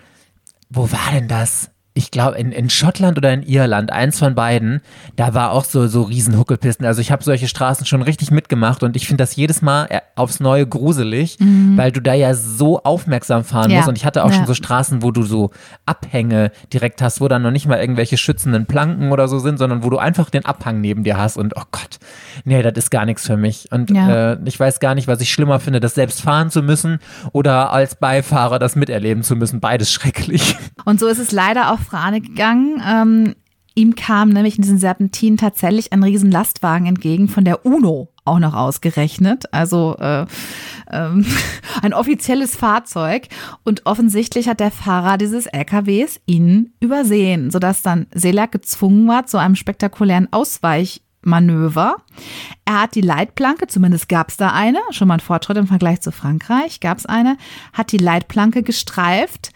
wo war denn das? Ich glaube, in, in Schottland oder in Irland, eins von beiden, da war auch so, so Riesenhuckelpisten. Also ich habe solche Straßen schon richtig mitgemacht und ich finde das jedes Mal äh, aufs Neue gruselig, mhm. weil du da ja so aufmerksam fahren ja. musst. Und ich hatte auch ja. schon so Straßen, wo du so Abhänge direkt hast, wo dann noch nicht mal irgendwelche schützenden Planken oder so sind, sondern wo du einfach den Abhang neben dir hast und oh Gott, nee, das ist gar nichts für mich. Und ja. äh, ich weiß gar nicht, was ich schlimmer finde, das selbst fahren zu müssen oder als Beifahrer das miterleben zu müssen. Beides schrecklich. Und so ist es leider auch Frane gegangen. Ähm, ihm kam nämlich in diesen Serpentinen tatsächlich ein riesen Lastwagen entgegen von der UNO auch noch ausgerechnet. Also äh, ähm, <laughs> ein offizielles Fahrzeug. Und offensichtlich hat der Fahrer dieses LKWs ihn übersehen, sodass dann Selak gezwungen war zu einem spektakulären Ausweichmanöver. Er hat die Leitplanke, zumindest gab es da eine, schon mal ein Fortschritt im Vergleich zu Frankreich, gab es eine, hat die Leitplanke gestreift,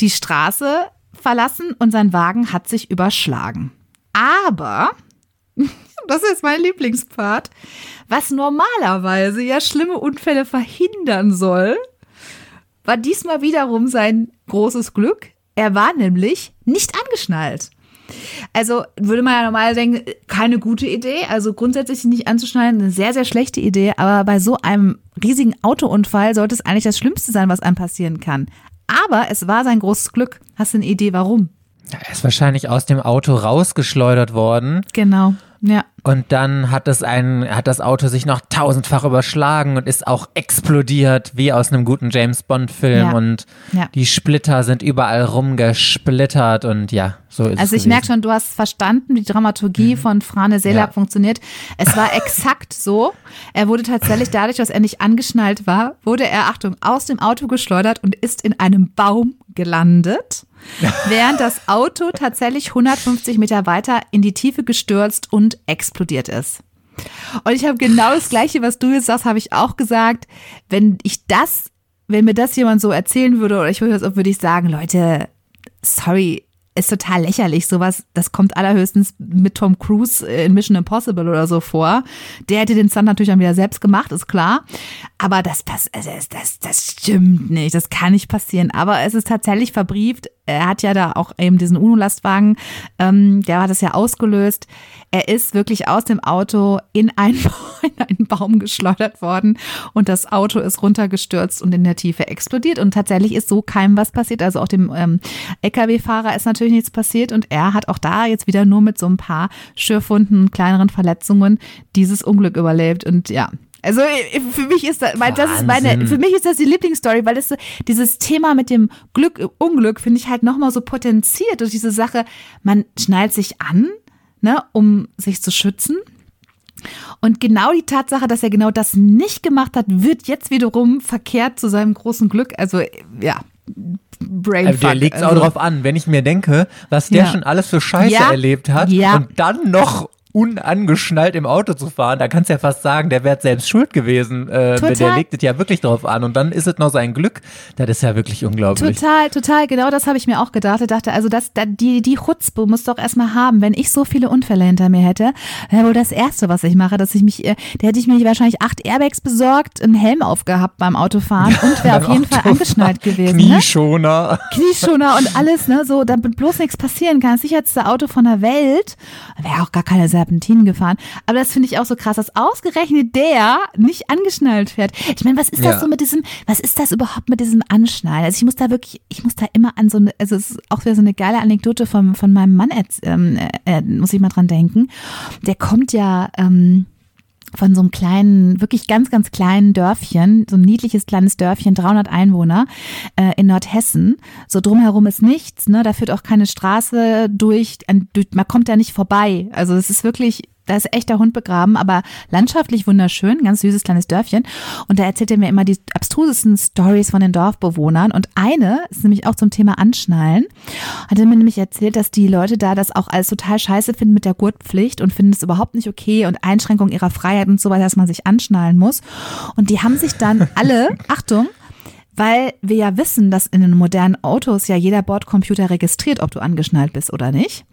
die Straße verlassen und sein Wagen hat sich überschlagen. Aber, <laughs> das ist mein Lieblingspart, was normalerweise ja schlimme Unfälle verhindern soll, war diesmal wiederum sein großes Glück. Er war nämlich nicht angeschnallt. Also würde man ja normal denken, keine gute Idee. Also grundsätzlich nicht anzuschneiden, eine sehr, sehr schlechte Idee. Aber bei so einem riesigen Autounfall sollte es eigentlich das Schlimmste sein, was einem passieren kann. Aber es war sein großes Glück. Hast du eine Idee, warum? Er ist wahrscheinlich aus dem Auto rausgeschleudert worden. Genau. Ja. Und dann hat das ein, hat das Auto sich noch tausendfach überschlagen und ist auch explodiert, wie aus einem guten James Bond-Film. Ja. Und ja. die Splitter sind überall rumgesplittert und ja, so ist Also ich merke schon, du hast verstanden, wie die Dramaturgie mhm. von Frane Selak ja. funktioniert. Es war exakt so. Er wurde tatsächlich dadurch, dass er nicht angeschnallt war, wurde er, Achtung, aus dem Auto geschleudert und ist in einem Baum gelandet <laughs> während das Auto tatsächlich 150 Meter weiter in die Tiefe gestürzt und explodiert ist. Und ich habe genau das Gleiche, was du jetzt sagst, habe ich auch gesagt. Wenn ich das, wenn mir das jemand so erzählen würde, oder ich würde, würde ich sagen, Leute, sorry, ist total lächerlich. Sowas, das kommt allerhöchstens mit Tom Cruise in Mission Impossible oder so vor. Der hätte den Stunt natürlich dann wieder selbst gemacht, ist klar. Aber das, das, das, das, das stimmt nicht. Das kann nicht passieren. Aber es ist tatsächlich verbrieft. Er hat ja da auch eben diesen UNO-Lastwagen, ähm, der hat das ja ausgelöst. Er ist wirklich aus dem Auto in einen, <laughs> in einen Baum geschleudert worden und das Auto ist runtergestürzt und in der Tiefe explodiert. Und tatsächlich ist so keinem was passiert. Also auch dem ähm, LKW-Fahrer ist natürlich nichts passiert und er hat auch da jetzt wieder nur mit so ein paar Schürfwunden und kleineren Verletzungen dieses Unglück überlebt. Und ja, also für mich ist das, das ist meine, für mich ist das die Lieblingsstory, weil das dieses Thema mit dem Glück, Unglück finde ich halt nochmal so potenziert durch diese Sache. Man schnallt sich an, ne, um sich zu schützen. Und genau die Tatsache, dass er genau das nicht gemacht hat, wird jetzt wiederum verkehrt zu seinem großen Glück. Also ja, Brain Also der legt es auch also, drauf an, wenn ich mir denke, was der Ja. schon alles für Scheiße Ja. erlebt hat Ja. und dann noch unangeschnallt im Auto zu fahren, da kannst du ja fast sagen, der wäre selbst schuld gewesen. Äh, der legt es ja wirklich drauf an und dann ist es noch sein Glück. Das ist ja wirklich unglaublich. Total, total, genau das habe ich mir auch gedacht. Ich dachte, also das, da, die, die Chutzpe muss doch erstmal haben, wenn ich so viele Unfälle hinter mir hätte, wäre wohl das Erste, was ich mache, dass ich mich, äh, da hätte ich mir wahrscheinlich acht Airbags besorgt, einen Helm aufgehabt beim Autofahren und wäre auf jeden Fall angeschnallt gewesen. Ne? Knieschoner. Knieschoner und alles, ne, so, damit bloß nichts passieren kann. Das sicherste Auto von der Welt. Wäre auch gar keine Serpentinen gefahren. Aber das finde ich auch so krass, dass ausgerechnet der nicht angeschnallt fährt. Ich meine, was ist das Ja. so mit diesem, was ist das überhaupt mit diesem Anschnallen? Also ich muss da wirklich, ich muss da immer an so eine, also es ist auch wieder so eine geile Anekdote von, von meinem Mann, ähm, äh, muss ich mal dran denken. Der kommt ja, ähm, von so einem kleinen, wirklich ganz, ganz kleinen Dörfchen, so ein niedliches kleines Dörfchen, 300 Einwohner äh, in Nordhessen. So drumherum ist nichts, ne? Da führt auch keine Straße durch, durch man kommt da nicht vorbei. Also es ist wirklich, da ist echt der Hund begraben, aber landschaftlich wunderschön, ganz süßes kleines Dörfchen. Und da erzählt er mir immer die abstrusesten Stories von den Dorfbewohnern. Und eine ist nämlich auch zum Thema Anschnallen. Hat er mir nämlich erzählt, dass die Leute da das auch alles total scheiße finden mit der Gurtpflicht und finden es überhaupt nicht okay und Einschränkung ihrer Freiheit und so weiter, dass man sich anschnallen muss. Und die haben sich dann <laughs> alle, Achtung, weil wir ja wissen, dass in den modernen Autos ja jeder Bordcomputer registriert, ob du angeschnallt bist oder nicht,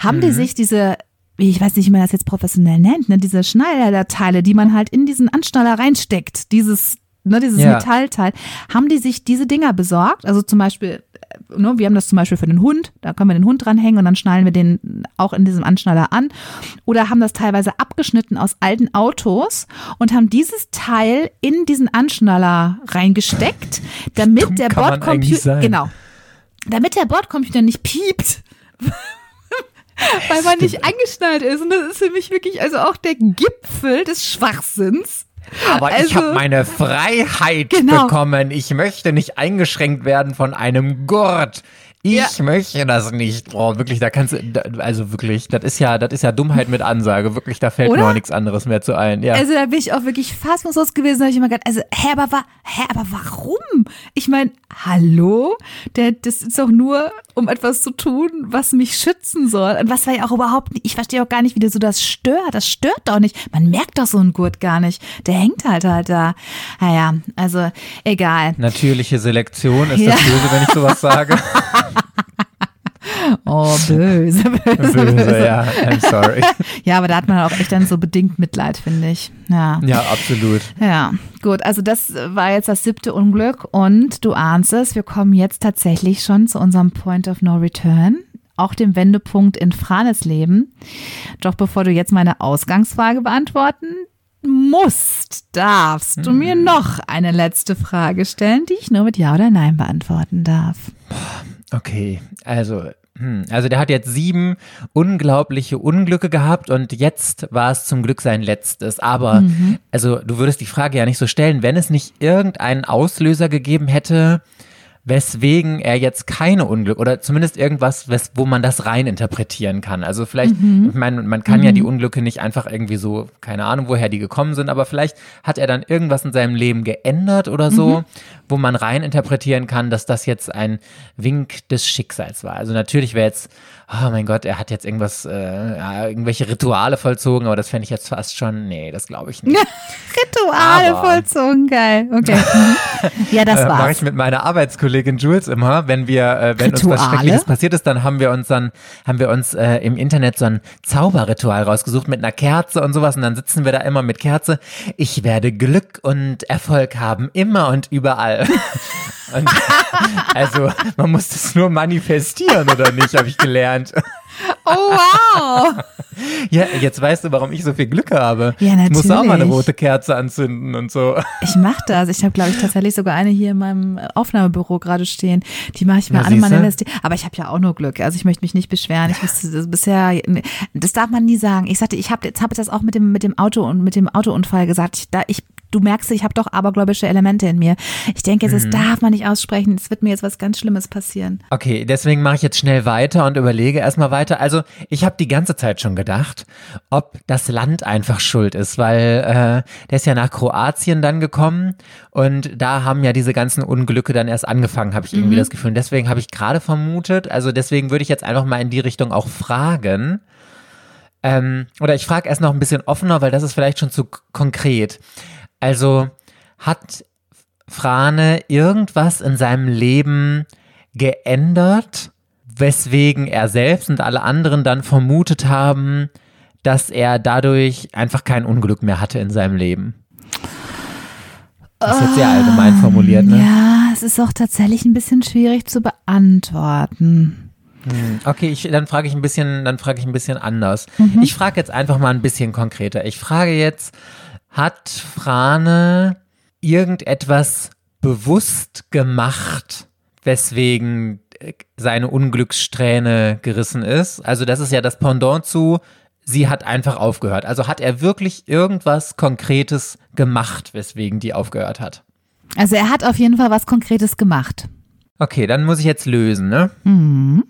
haben die sich diese ich weiß nicht, wie man das jetzt professionell nennt, ne, diese Schneiderteile, die man halt in diesen Anschnaller reinsteckt, dieses, ne, dieses Ja. Metallteil, haben die sich diese Dinger besorgt, also zum Beispiel, äh, ne, wir haben das zum Beispiel für den Hund, da können wir den Hund dranhängen und dann schnallen wir den auch in diesem Anschnaller an. Oder haben das teilweise abgeschnitten aus alten Autos und haben dieses Teil in diesen Anschnaller reingesteckt, damit der Bordcomputer, genau, damit der Bordcomputer nicht piept. <laughs> Weil man nicht angeschnallt ist. Und das ist für mich wirklich also auch der Gipfel des Schwachsinns. Aber ich Also- habe meine Freiheit Genau. bekommen. Ich möchte nicht eingeschränkt werden von einem Gurt. Ich Ja. möchte das nicht. Oh, wirklich, da kannst du, also wirklich, das ist ja, das ist ja Dummheit mit Ansage. Wirklich, da fällt Oder? mir auch nichts anderes mehr zu ein. Ja. Also da bin ich auch wirklich fassungslos gewesen. Da habe ich immer gedacht, also, hä, aber, wa, hä, aber warum? Ich meine, hallo? Der, das ist doch nur, um etwas zu tun, was mich schützen soll. Und was war ja auch überhaupt nicht, ich verstehe auch gar nicht, wie das so das stört. Das stört doch nicht. Man merkt doch so einen Gurt gar nicht. Der hängt halt halt da. Naja, also egal. Natürliche Selektion, ist Ja. das böse, wenn ich sowas sage? <laughs> <laughs> Oh, böse, <laughs> böse, böse, ja, I'm sorry. <laughs> Ja, aber da hat man auch echt dann so bedingt Mitleid, finde ich. Ja. Ja, absolut. Ja, gut, also das war jetzt das siebte Unglück und du ahnst es, wir kommen jetzt tatsächlich schon zu unserem Point of No Return, auch dem Wendepunkt in Franes Leben. Doch bevor du jetzt meine Ausgangsfrage beantworten musst, darfst du mir noch eine letzte Frage stellen, die ich nur mit Ja oder Nein beantworten darf. Okay, also, hm, also der hat jetzt sieben unglaubliche Unglücke gehabt und jetzt war es zum Glück sein letztes. Aber, also du würdest die Frage ja nicht so stellen, wenn es nicht irgendeinen Auslöser gegeben hätte, weswegen er jetzt keine Unglück oder zumindest irgendwas, wes, wo man das rein interpretieren kann. Also vielleicht, ich meine, man kann ja die Unglücke nicht einfach irgendwie so, keine Ahnung, woher die gekommen sind, aber vielleicht hat er dann irgendwas in seinem Leben geändert oder so, wo man rein interpretieren kann, dass das jetzt ein Wink des Schicksals war. Also natürlich wäre jetzt, oh mein Gott, er hat jetzt irgendwas, äh, ja, irgendwelche Rituale vollzogen, aber das fände ich jetzt fast schon, nee, das glaube ich nicht. <laughs> Rituale Aber- vollzogen, geil. Okay. Mhm. Ja, das äh, mache war's. ich mit meiner Arbeitskollegin Jules immer, wenn wir, äh, wenn uns was Rituale? Schreckliches passiert ist, dann haben wir uns dann, haben wir uns äh, im Internet so ein Zauberritual rausgesucht mit einer Kerze und sowas und dann sitzen wir da immer mit Kerze. Ich werde Glück und Erfolg haben, immer und überall. <laughs> und, also man muss das nur manifestieren oder nicht, habe ich gelernt. Oh, wow. <laughs> Ja, jetzt weißt du, warum ich so viel Glück habe. Ja, Ich muss auch mal eine natürlich. rote Kerze anzünden und so. <laughs> Ich mache das. Ich habe, glaube ich, tatsächlich sogar eine hier in meinem Aufnahmebüro gerade stehen. Die mache ich mir mal siehste. LSD. Aber ich habe ja auch nur Glück. Also ich möchte mich nicht beschweren. Ich wusste das bisher, das darf man nie sagen. Ich sagte, ich habe jetzt habe das auch mit dem mit dem Auto und mit dem Autounfall gesagt. Ich, da, ich du merkst, ich habe doch abergläubische Elemente in mir. Ich denke, jetzt, das Mhm. darf man nicht aussprechen. Es wird mir jetzt was ganz Schlimmes passieren. Okay, deswegen mache ich jetzt schnell weiter und überlege erstmal weiter. Also ich habe die ganze Zeit schon gedacht, ob das Land einfach schuld ist, weil äh, der ist ja nach Kroatien dann gekommen und da haben ja diese ganzen Unglücke dann erst angefangen, habe ich irgendwie das Gefühl. Und deswegen habe ich gerade vermutet, also deswegen würde ich jetzt einfach mal in die Richtung auch fragen. Ähm, oder ich frage erst noch ein bisschen offener, weil das ist vielleicht schon zu konkret. Also hat Frane irgendwas in seinem Leben geändert, weswegen er selbst und alle anderen dann vermutet haben, dass er dadurch einfach kein Unglück mehr hatte in seinem Leben. Das ist jetzt sehr allgemein formuliert, ne? Ja, es ist auch tatsächlich ein bisschen schwierig zu beantworten. Okay, ich, dann frage ich ein bisschen, dann frage ich ein bisschen anders. Mhm. Ich frage jetzt einfach mal ein bisschen konkreter. Ich frage jetzt, hat Frane irgendetwas bewusst gemacht, weswegen äh, seine Unglückssträhne gerissen ist? Also das ist ja das Pendant zu, sie hat einfach aufgehört. Also hat er wirklich irgendwas Konkretes gemacht, weswegen die aufgehört hat? Also er hat auf jeden Fall was Konkretes gemacht. Okay, dann muss ich jetzt lösen, ne? Mhm.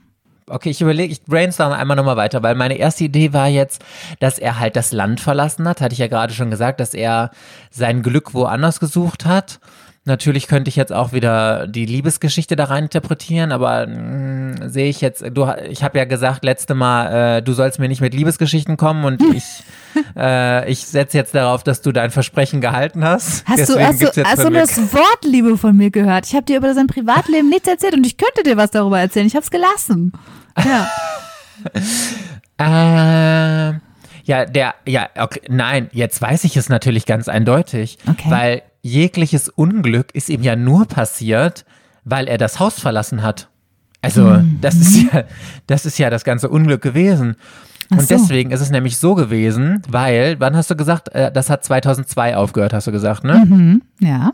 Okay, ich überlege, ich brainstorm einmal nochmal weiter, weil meine erste Idee war jetzt, dass er halt das Land verlassen hat. Hatte ich ja gerade schon gesagt, dass er sein Glück woanders gesucht hat. Natürlich könnte ich jetzt auch wieder die Liebesgeschichte da rein interpretieren, aber mh, sehe ich jetzt, du, ich habe ja gesagt letzte Mal, äh, du sollst mir nicht mit Liebesgeschichten kommen und ich, <laughs> äh, ich setze jetzt darauf, dass du dein Versprechen gehalten hast. Hast du, Deswegen hast du, hast du von mir das Wort Liebe von mir gehört? Ich habe dir über sein Privatleben nichts erzählt und ich könnte dir was darüber erzählen. Ich habe es gelassen. Ja. <laughs> Äh, ja, der, ja, okay, nein, jetzt weiß ich es natürlich ganz eindeutig, Okay. weil jegliches Unglück ist ihm ja nur passiert, weil er das Haus verlassen hat. Also, Mhm. das ist ja, das ist ja das ganze Unglück gewesen. Ach Und so. deswegen ist es nämlich so gewesen, weil, wann hast du gesagt, äh, das hat 2002 aufgehört, hast du gesagt, ne? Mhm. Ja.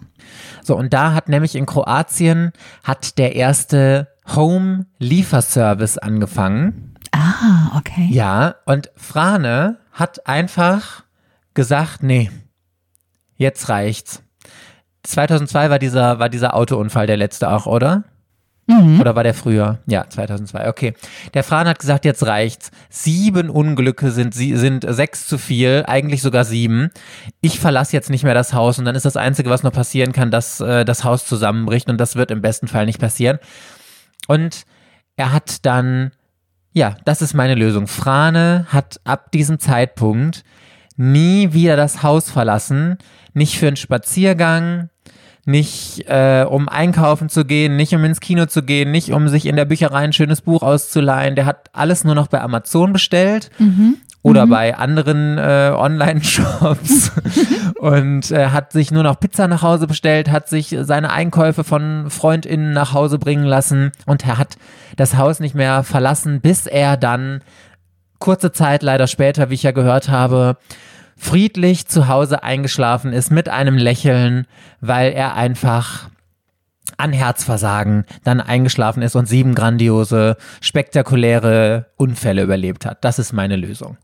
So, und da hat nämlich in Kroatien hat der erste Home-Lieferservice angefangen. Ah, okay. Ja, und Frane hat einfach gesagt, nee, jetzt reicht's. 2002 war dieser, war dieser Autounfall der letzte auch, oder? Oder war der früher? Ja, 2002, okay. Der Frane hat gesagt, jetzt reicht's. Sieben Unglücke sind, sie- sind sechs zu viel, eigentlich sogar sieben. Ich verlasse jetzt nicht mehr das Haus und dann ist das Einzige, was noch passieren kann, dass äh, das Haus zusammenbricht und das wird im besten Fall nicht passieren. Und er hat dann ja, das ist meine Lösung. Frane hat ab diesem Zeitpunkt nie wieder das Haus verlassen. Nicht für einen Spaziergang, nicht äh, um einkaufen zu gehen, nicht um ins Kino zu gehen, nicht um sich in der Bücherei ein schönes Buch auszuleihen. Der hat alles nur noch bei Amazon bestellt oder bei anderen äh, Online-Shops <laughs> und äh, hat sich nur noch Pizza nach Hause bestellt, hat sich seine Einkäufe von FreundInnen nach Hause bringen lassen und er hat das Haus nicht mehr verlassen, bis er dann kurze Zeit leider später, wie ich ja gehört habe, friedlich zu Hause eingeschlafen ist mit einem Lächeln, weil er einfach an Herzversagen dann eingeschlafen ist und sieben grandiose, spektakuläre Unfälle überlebt hat. Das ist meine Lösung.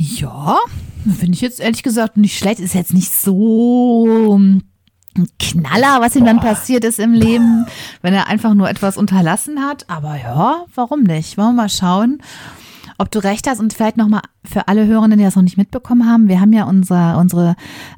Ja, finde ich jetzt ehrlich gesagt nicht schlecht. Ist jetzt nicht so ein Knaller, was ihm dann passiert ist im Leben, wenn er einfach nur etwas unterlassen hat. Aber ja, warum nicht? Wollen wir mal schauen, ob du recht hast und vielleicht nochmal für alle Hörenden, die das noch nicht mitbekommen haben. Wir haben ja unser, unsere,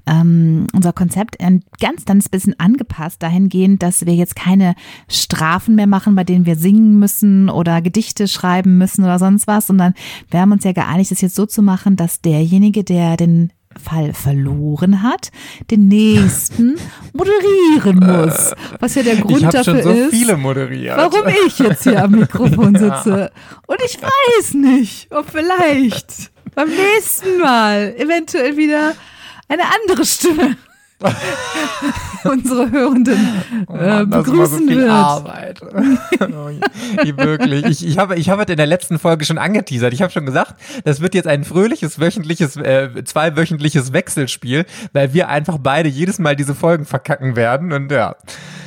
ähm, unser Konzept ein ganz, ganz bisschen angepasst dahingehend, dass wir jetzt keine Strafen mehr machen, bei denen wir singen müssen oder Gedichte schreiben müssen oder sonst was, sondern wir haben uns ja geeinigt, das jetzt so zu machen, dass derjenige, der den Fall verloren hat, den nächsten <laughs> moderieren muss. Was ja der Grund ich dafür schon so ist. viele moderiert. Warum ich jetzt hier am Mikrofon sitze. Und ich weiß nicht, ob vielleicht beim nächsten Mal eventuell wieder eine andere Stimme <laughs> <laughs> unsere Hörenden äh, Mann, begrüßen so wird. Arbeit. <laughs> Oh, wirklich. Ich, ich habe ich habe es in der letzten Folge schon angeteasert. Ich habe schon gesagt, das wird jetzt ein fröhliches wöchentliches, äh, zweiwöchentliches Wechselspiel, weil wir einfach beide jedes Mal diese Folgen verkacken werden. Und ja,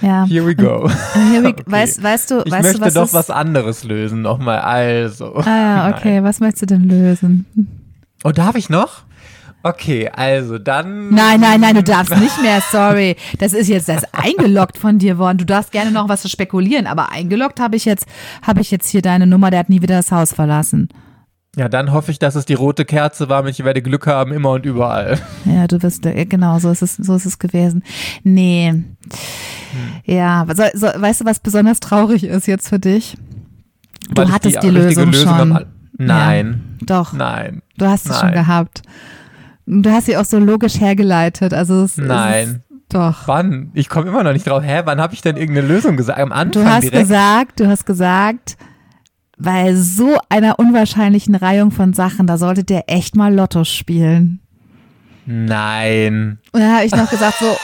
Ja. here we go. Hier, wie- <laughs> Okay. weißt, weißt du, Ich weißt möchte du, was doch ist? was anderes lösen nochmal. Also. Ah ja, okay, was möchtest du denn lösen? Oh, darf ich noch? Okay, also dann. Nein, nein, nein, du darfst nicht mehr, sorry. Das ist jetzt das eingeloggt von dir worden. Du darfst gerne noch was spekulieren, aber eingeloggt habe ich jetzt, habe ich jetzt hier deine Nummer, der hat nie wieder das Haus verlassen. Ja, dann hoffe ich, dass es die rote Kerze war. Ich werde Glück haben, immer und überall. Ja, du wirst, äh, genau, so ist es, so ist es gewesen. Nee. Hm. Ja, so, so, weißt du, was besonders traurig ist jetzt für dich? Du Weil hattest die, richtige Lösung, Lösung schon. Nein. Ja, doch. Nein. Du hast es schon gehabt. Du hast sie auch so logisch hergeleitet. Also es, Nein. Es ist, doch. Wann? Ich komme immer noch nicht drauf. Hä, wann habe ich denn irgendeine Lösung gesagt? Am Anfang Du hast direkt? gesagt, du hast gesagt, bei so einer unwahrscheinlichen Reihung von Sachen, da solltet ihr echt mal Lotto spielen. Nein. Und dann habe ich noch gesagt so, <laughs>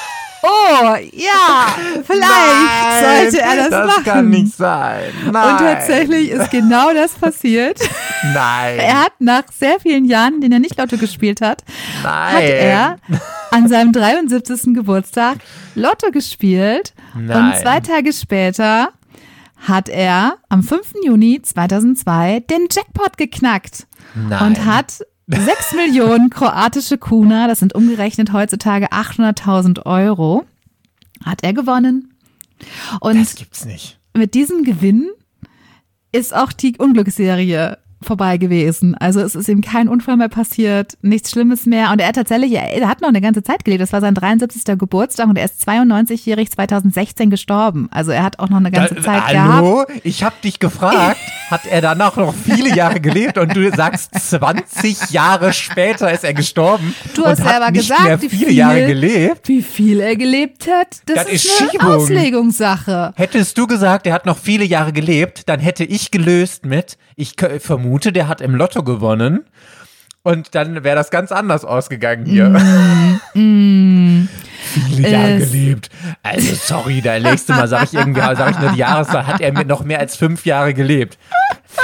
oh ja, <laughs> vielleicht Nein, sollte er das, das machen. kann nicht sein. Nein. Und tatsächlich ist genau das passiert. <laughs> Nein. Er hat nach sehr vielen Jahren, in denen er nicht Lotto gespielt hat, Nein. hat er an seinem 73. Geburtstag Lotto gespielt. Nein. Und zwei Tage später hat er am 5. Juni 2002 den Jackpot geknackt Nein. und hat 6 Millionen kroatische Kuna, das sind umgerechnet heutzutage 800.000 Euro, hat er gewonnen. Und Das gibt's nicht. mit diesem Gewinn ist auch die Unglücksserie vorbei gewesen. Also es ist ihm kein Unfall mehr passiert, nichts Schlimmes mehr. Und er hat tatsächlich, er hat noch eine ganze Zeit gelebt. Das war sein 73. Geburtstag und er ist 92-jährig 2016 gestorben. Also er hat auch noch eine ganze Da- Zeit gehabt. Hallo? Ich habe dich gefragt, <laughs> hat er danach noch viele Jahre gelebt und du sagst, 20 Jahre später ist er gestorben Du hast selber gesagt, wie viele viel- Jahre gelebt. Wie viel er gelebt hat, das, Das ist, ist eine Schiebung. Auslegungssache. Hättest du gesagt, er hat noch viele Jahre gelebt, dann hätte ich gelöst mit, ich vermute, der hat im Lotto gewonnen. Und dann wäre das ganz anders ausgegangen hier. Viele Jahre Es- gelebt. Also sorry, da nächste Mal sage ich irgendwie, sage ich nur die Jahreszahl, hat er mit noch mehr als fünf Jahre gelebt.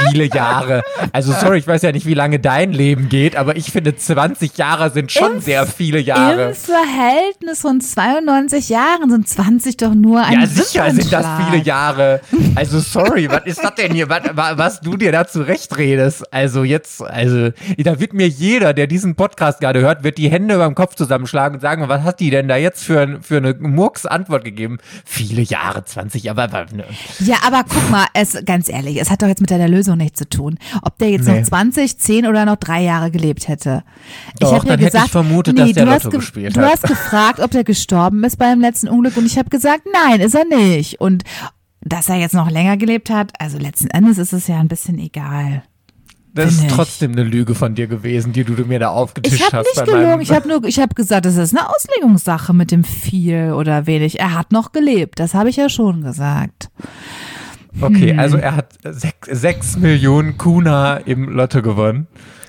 Viele Jahre. Also sorry, ich weiß ja nicht, wie lange dein Leben geht, aber ich finde 20 Jahre sind schon Im- sehr viele Jahre. Im Verhältnis von 92 Jahren sind 20 doch nur ein Ja, sicher sind das viele Jahre. Also sorry, was ist das denn hier, was, wa- was du dir da zurechtredest? Also jetzt, also da wird mir jeder, der diesen Podcast gerade hört, wird die Hände beim Kopf zusammenschlagen und sagen, was hat die denn da jetzt für, für eine Murks-Antwort gegeben? Viele Jahre, 20 Jahre, aber ne. Ja, aber guck mal, es, ganz ehrlich, es hat doch jetzt mit deiner Lösung nichts zu tun. Ob der jetzt Nee. noch 20, 10 oder noch drei Jahre gelebt hätte. Doch, hab dann hätte ich vermutet, dass der du hast Lotto ge- gespielt Du hat. hast gefragt, ob der gestorben ist beim letzten Unglück und ich habe gesagt, nein, ist er nicht. Und dass er jetzt noch länger gelebt hat, also letzten Endes ist es ja ein bisschen egal. Das ist ich. trotzdem eine Lüge von dir gewesen, die du mir da aufgetischt Ich habe hast. nicht bei gelogen, meinem- ich habe nur, ich habe gesagt, das ist eine Auslegungssache mit dem viel oder wenig. Er hat noch gelebt, das habe ich ja schon gesagt. Okay, Hm. also er hat sech- sechs Millionen Kuna im Lotto gewonnen.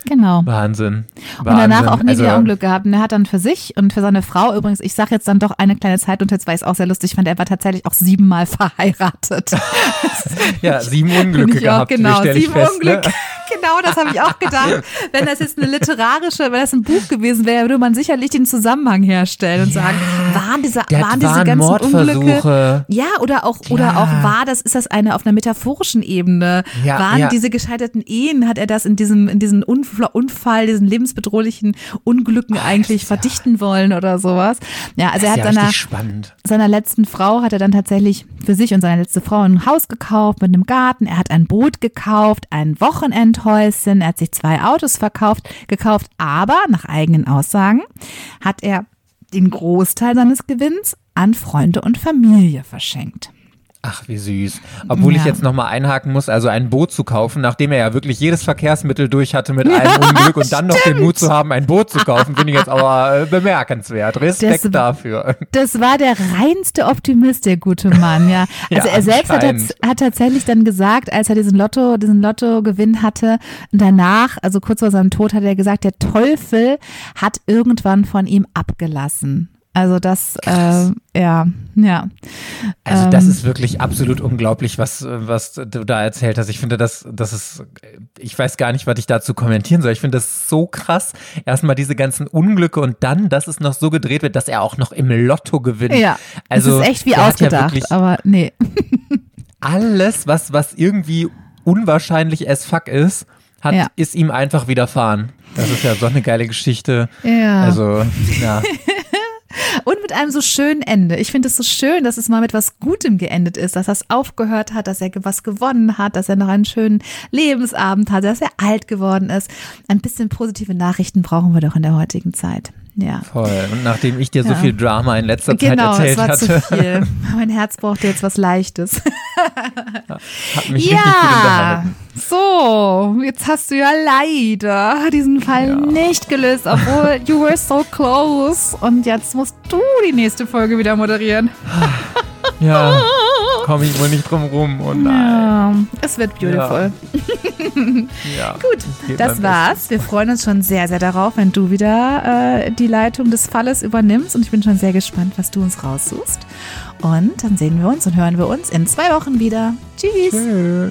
Genau. Wahnsinn. Und danach auch nie also, wieder Unglück gehabt. Und er hat dann für sich und für seine Frau übrigens, ich sage jetzt dann doch eine kleine Zeit und jetzt, weil ich es auch sehr lustig fand, er war tatsächlich auch siebenmal <laughs> verheiratet. Ja, sieben Unglücke ich auch, gehabt, genau, sieben fest. Unglücke. Ne? Genau, das habe ich auch gedacht. Wenn das jetzt eine literarische, wenn das ein Buch gewesen wäre, würde man sicherlich den Zusammenhang herstellen und sagen, waren diese, waren diese waren ganzen Unglücke, ja, oder auch, oder Klar. auch war das, ist das eine auf einer metaphorischen Ebene? Ja, waren ja. diese gescheiterten Ehen, hat er das in diesem, in diesen Unfall, diesen lebensbedrohlichen Unglücken eigentlich verdichten wollen oder sowas? Ja, also er ist hat ja seiner, seiner letzten Frau hat er dann tatsächlich für sich und seine letzte Frau ein Haus gekauft mit einem Garten. Er hat ein Boot gekauft, ein Wochenendhäuschen. Er hat sich zwei Autos verkauft, gekauft. Aber nach eigenen Aussagen hat er den Großteil seines Gewinns an Freunde und Familie verschenkt. Ach, wie süß. Obwohl ich Ja. jetzt nochmal einhaken muss, also ein Boot zu kaufen, nachdem er ja wirklich jedes Verkehrsmittel durch hatte mit einem Unglück und dann noch den Mut zu haben, ein Boot zu kaufen, finde ich jetzt aber äh, bemerkenswert. Respekt Das- dafür. Das war der reinste Optimist, der gute Mann, ja. <laughs> Also Ja, er selbst hat, hat tatsächlich dann gesagt, als er diesen Lotto, diesen Lottogewinn hatte, und danach, also kurz vor seinem Tod, hat er gesagt, der Teufel hat irgendwann von ihm abgelassen. Also das, äh, ja, ja. Also das Ähm. ist wirklich absolut unglaublich, was, was du da erzählt hast. Ich finde das, das ist, ich weiß gar nicht, was ich dazu kommentieren soll. Ich finde das so krass. Erstmal diese ganzen Unglücke und dann, dass es noch so gedreht wird, dass er auch noch im Lotto gewinnt. Ja, also es ist echt wie ja ausgedacht, wirklich aber nee. <laughs> alles, was, was irgendwie unwahrscheinlich as fuck ist, hat, Ja. ist ihm einfach widerfahren. Das ist ja so eine geile Geschichte. Ja. Also, ja. <laughs> Und mit einem so schönen Ende. Ich finde es so schön, dass es mal mit was Gutem geendet ist, dass das aufgehört hat, dass er was gewonnen hat, dass er noch einen schönen Lebensabend hat, dass er alt geworden ist. Ein bisschen positive Nachrichten brauchen wir doch in der heutigen Zeit. Ja. Voll. Und nachdem ich dir so Ja. viel Drama in letzter Genau, Zeit es erzählt war hatte, zu viel. <laughs> Mein Herz brauchte jetzt was Leichtes. hat mich richtig gut Ja, unterhalten. So, jetzt hast du ja leider diesen Fall Ja. nicht gelöst, obwohl you were so close. Und jetzt musst du die nächste Folge wieder moderieren. Ja, <laughs> komme ich wohl nicht drum rum. Oh nein. Ja, es wird beautiful. Ja. <laughs> Gut, das war's. Wir freuen uns schon sehr, sehr darauf, wenn du wieder äh, die Leitung des Falles übernimmst. Und ich bin schon sehr gespannt, was du uns raussuchst. Und dann sehen wir uns und hören wir uns in zwei Wochen wieder. Tschüss. Tschö.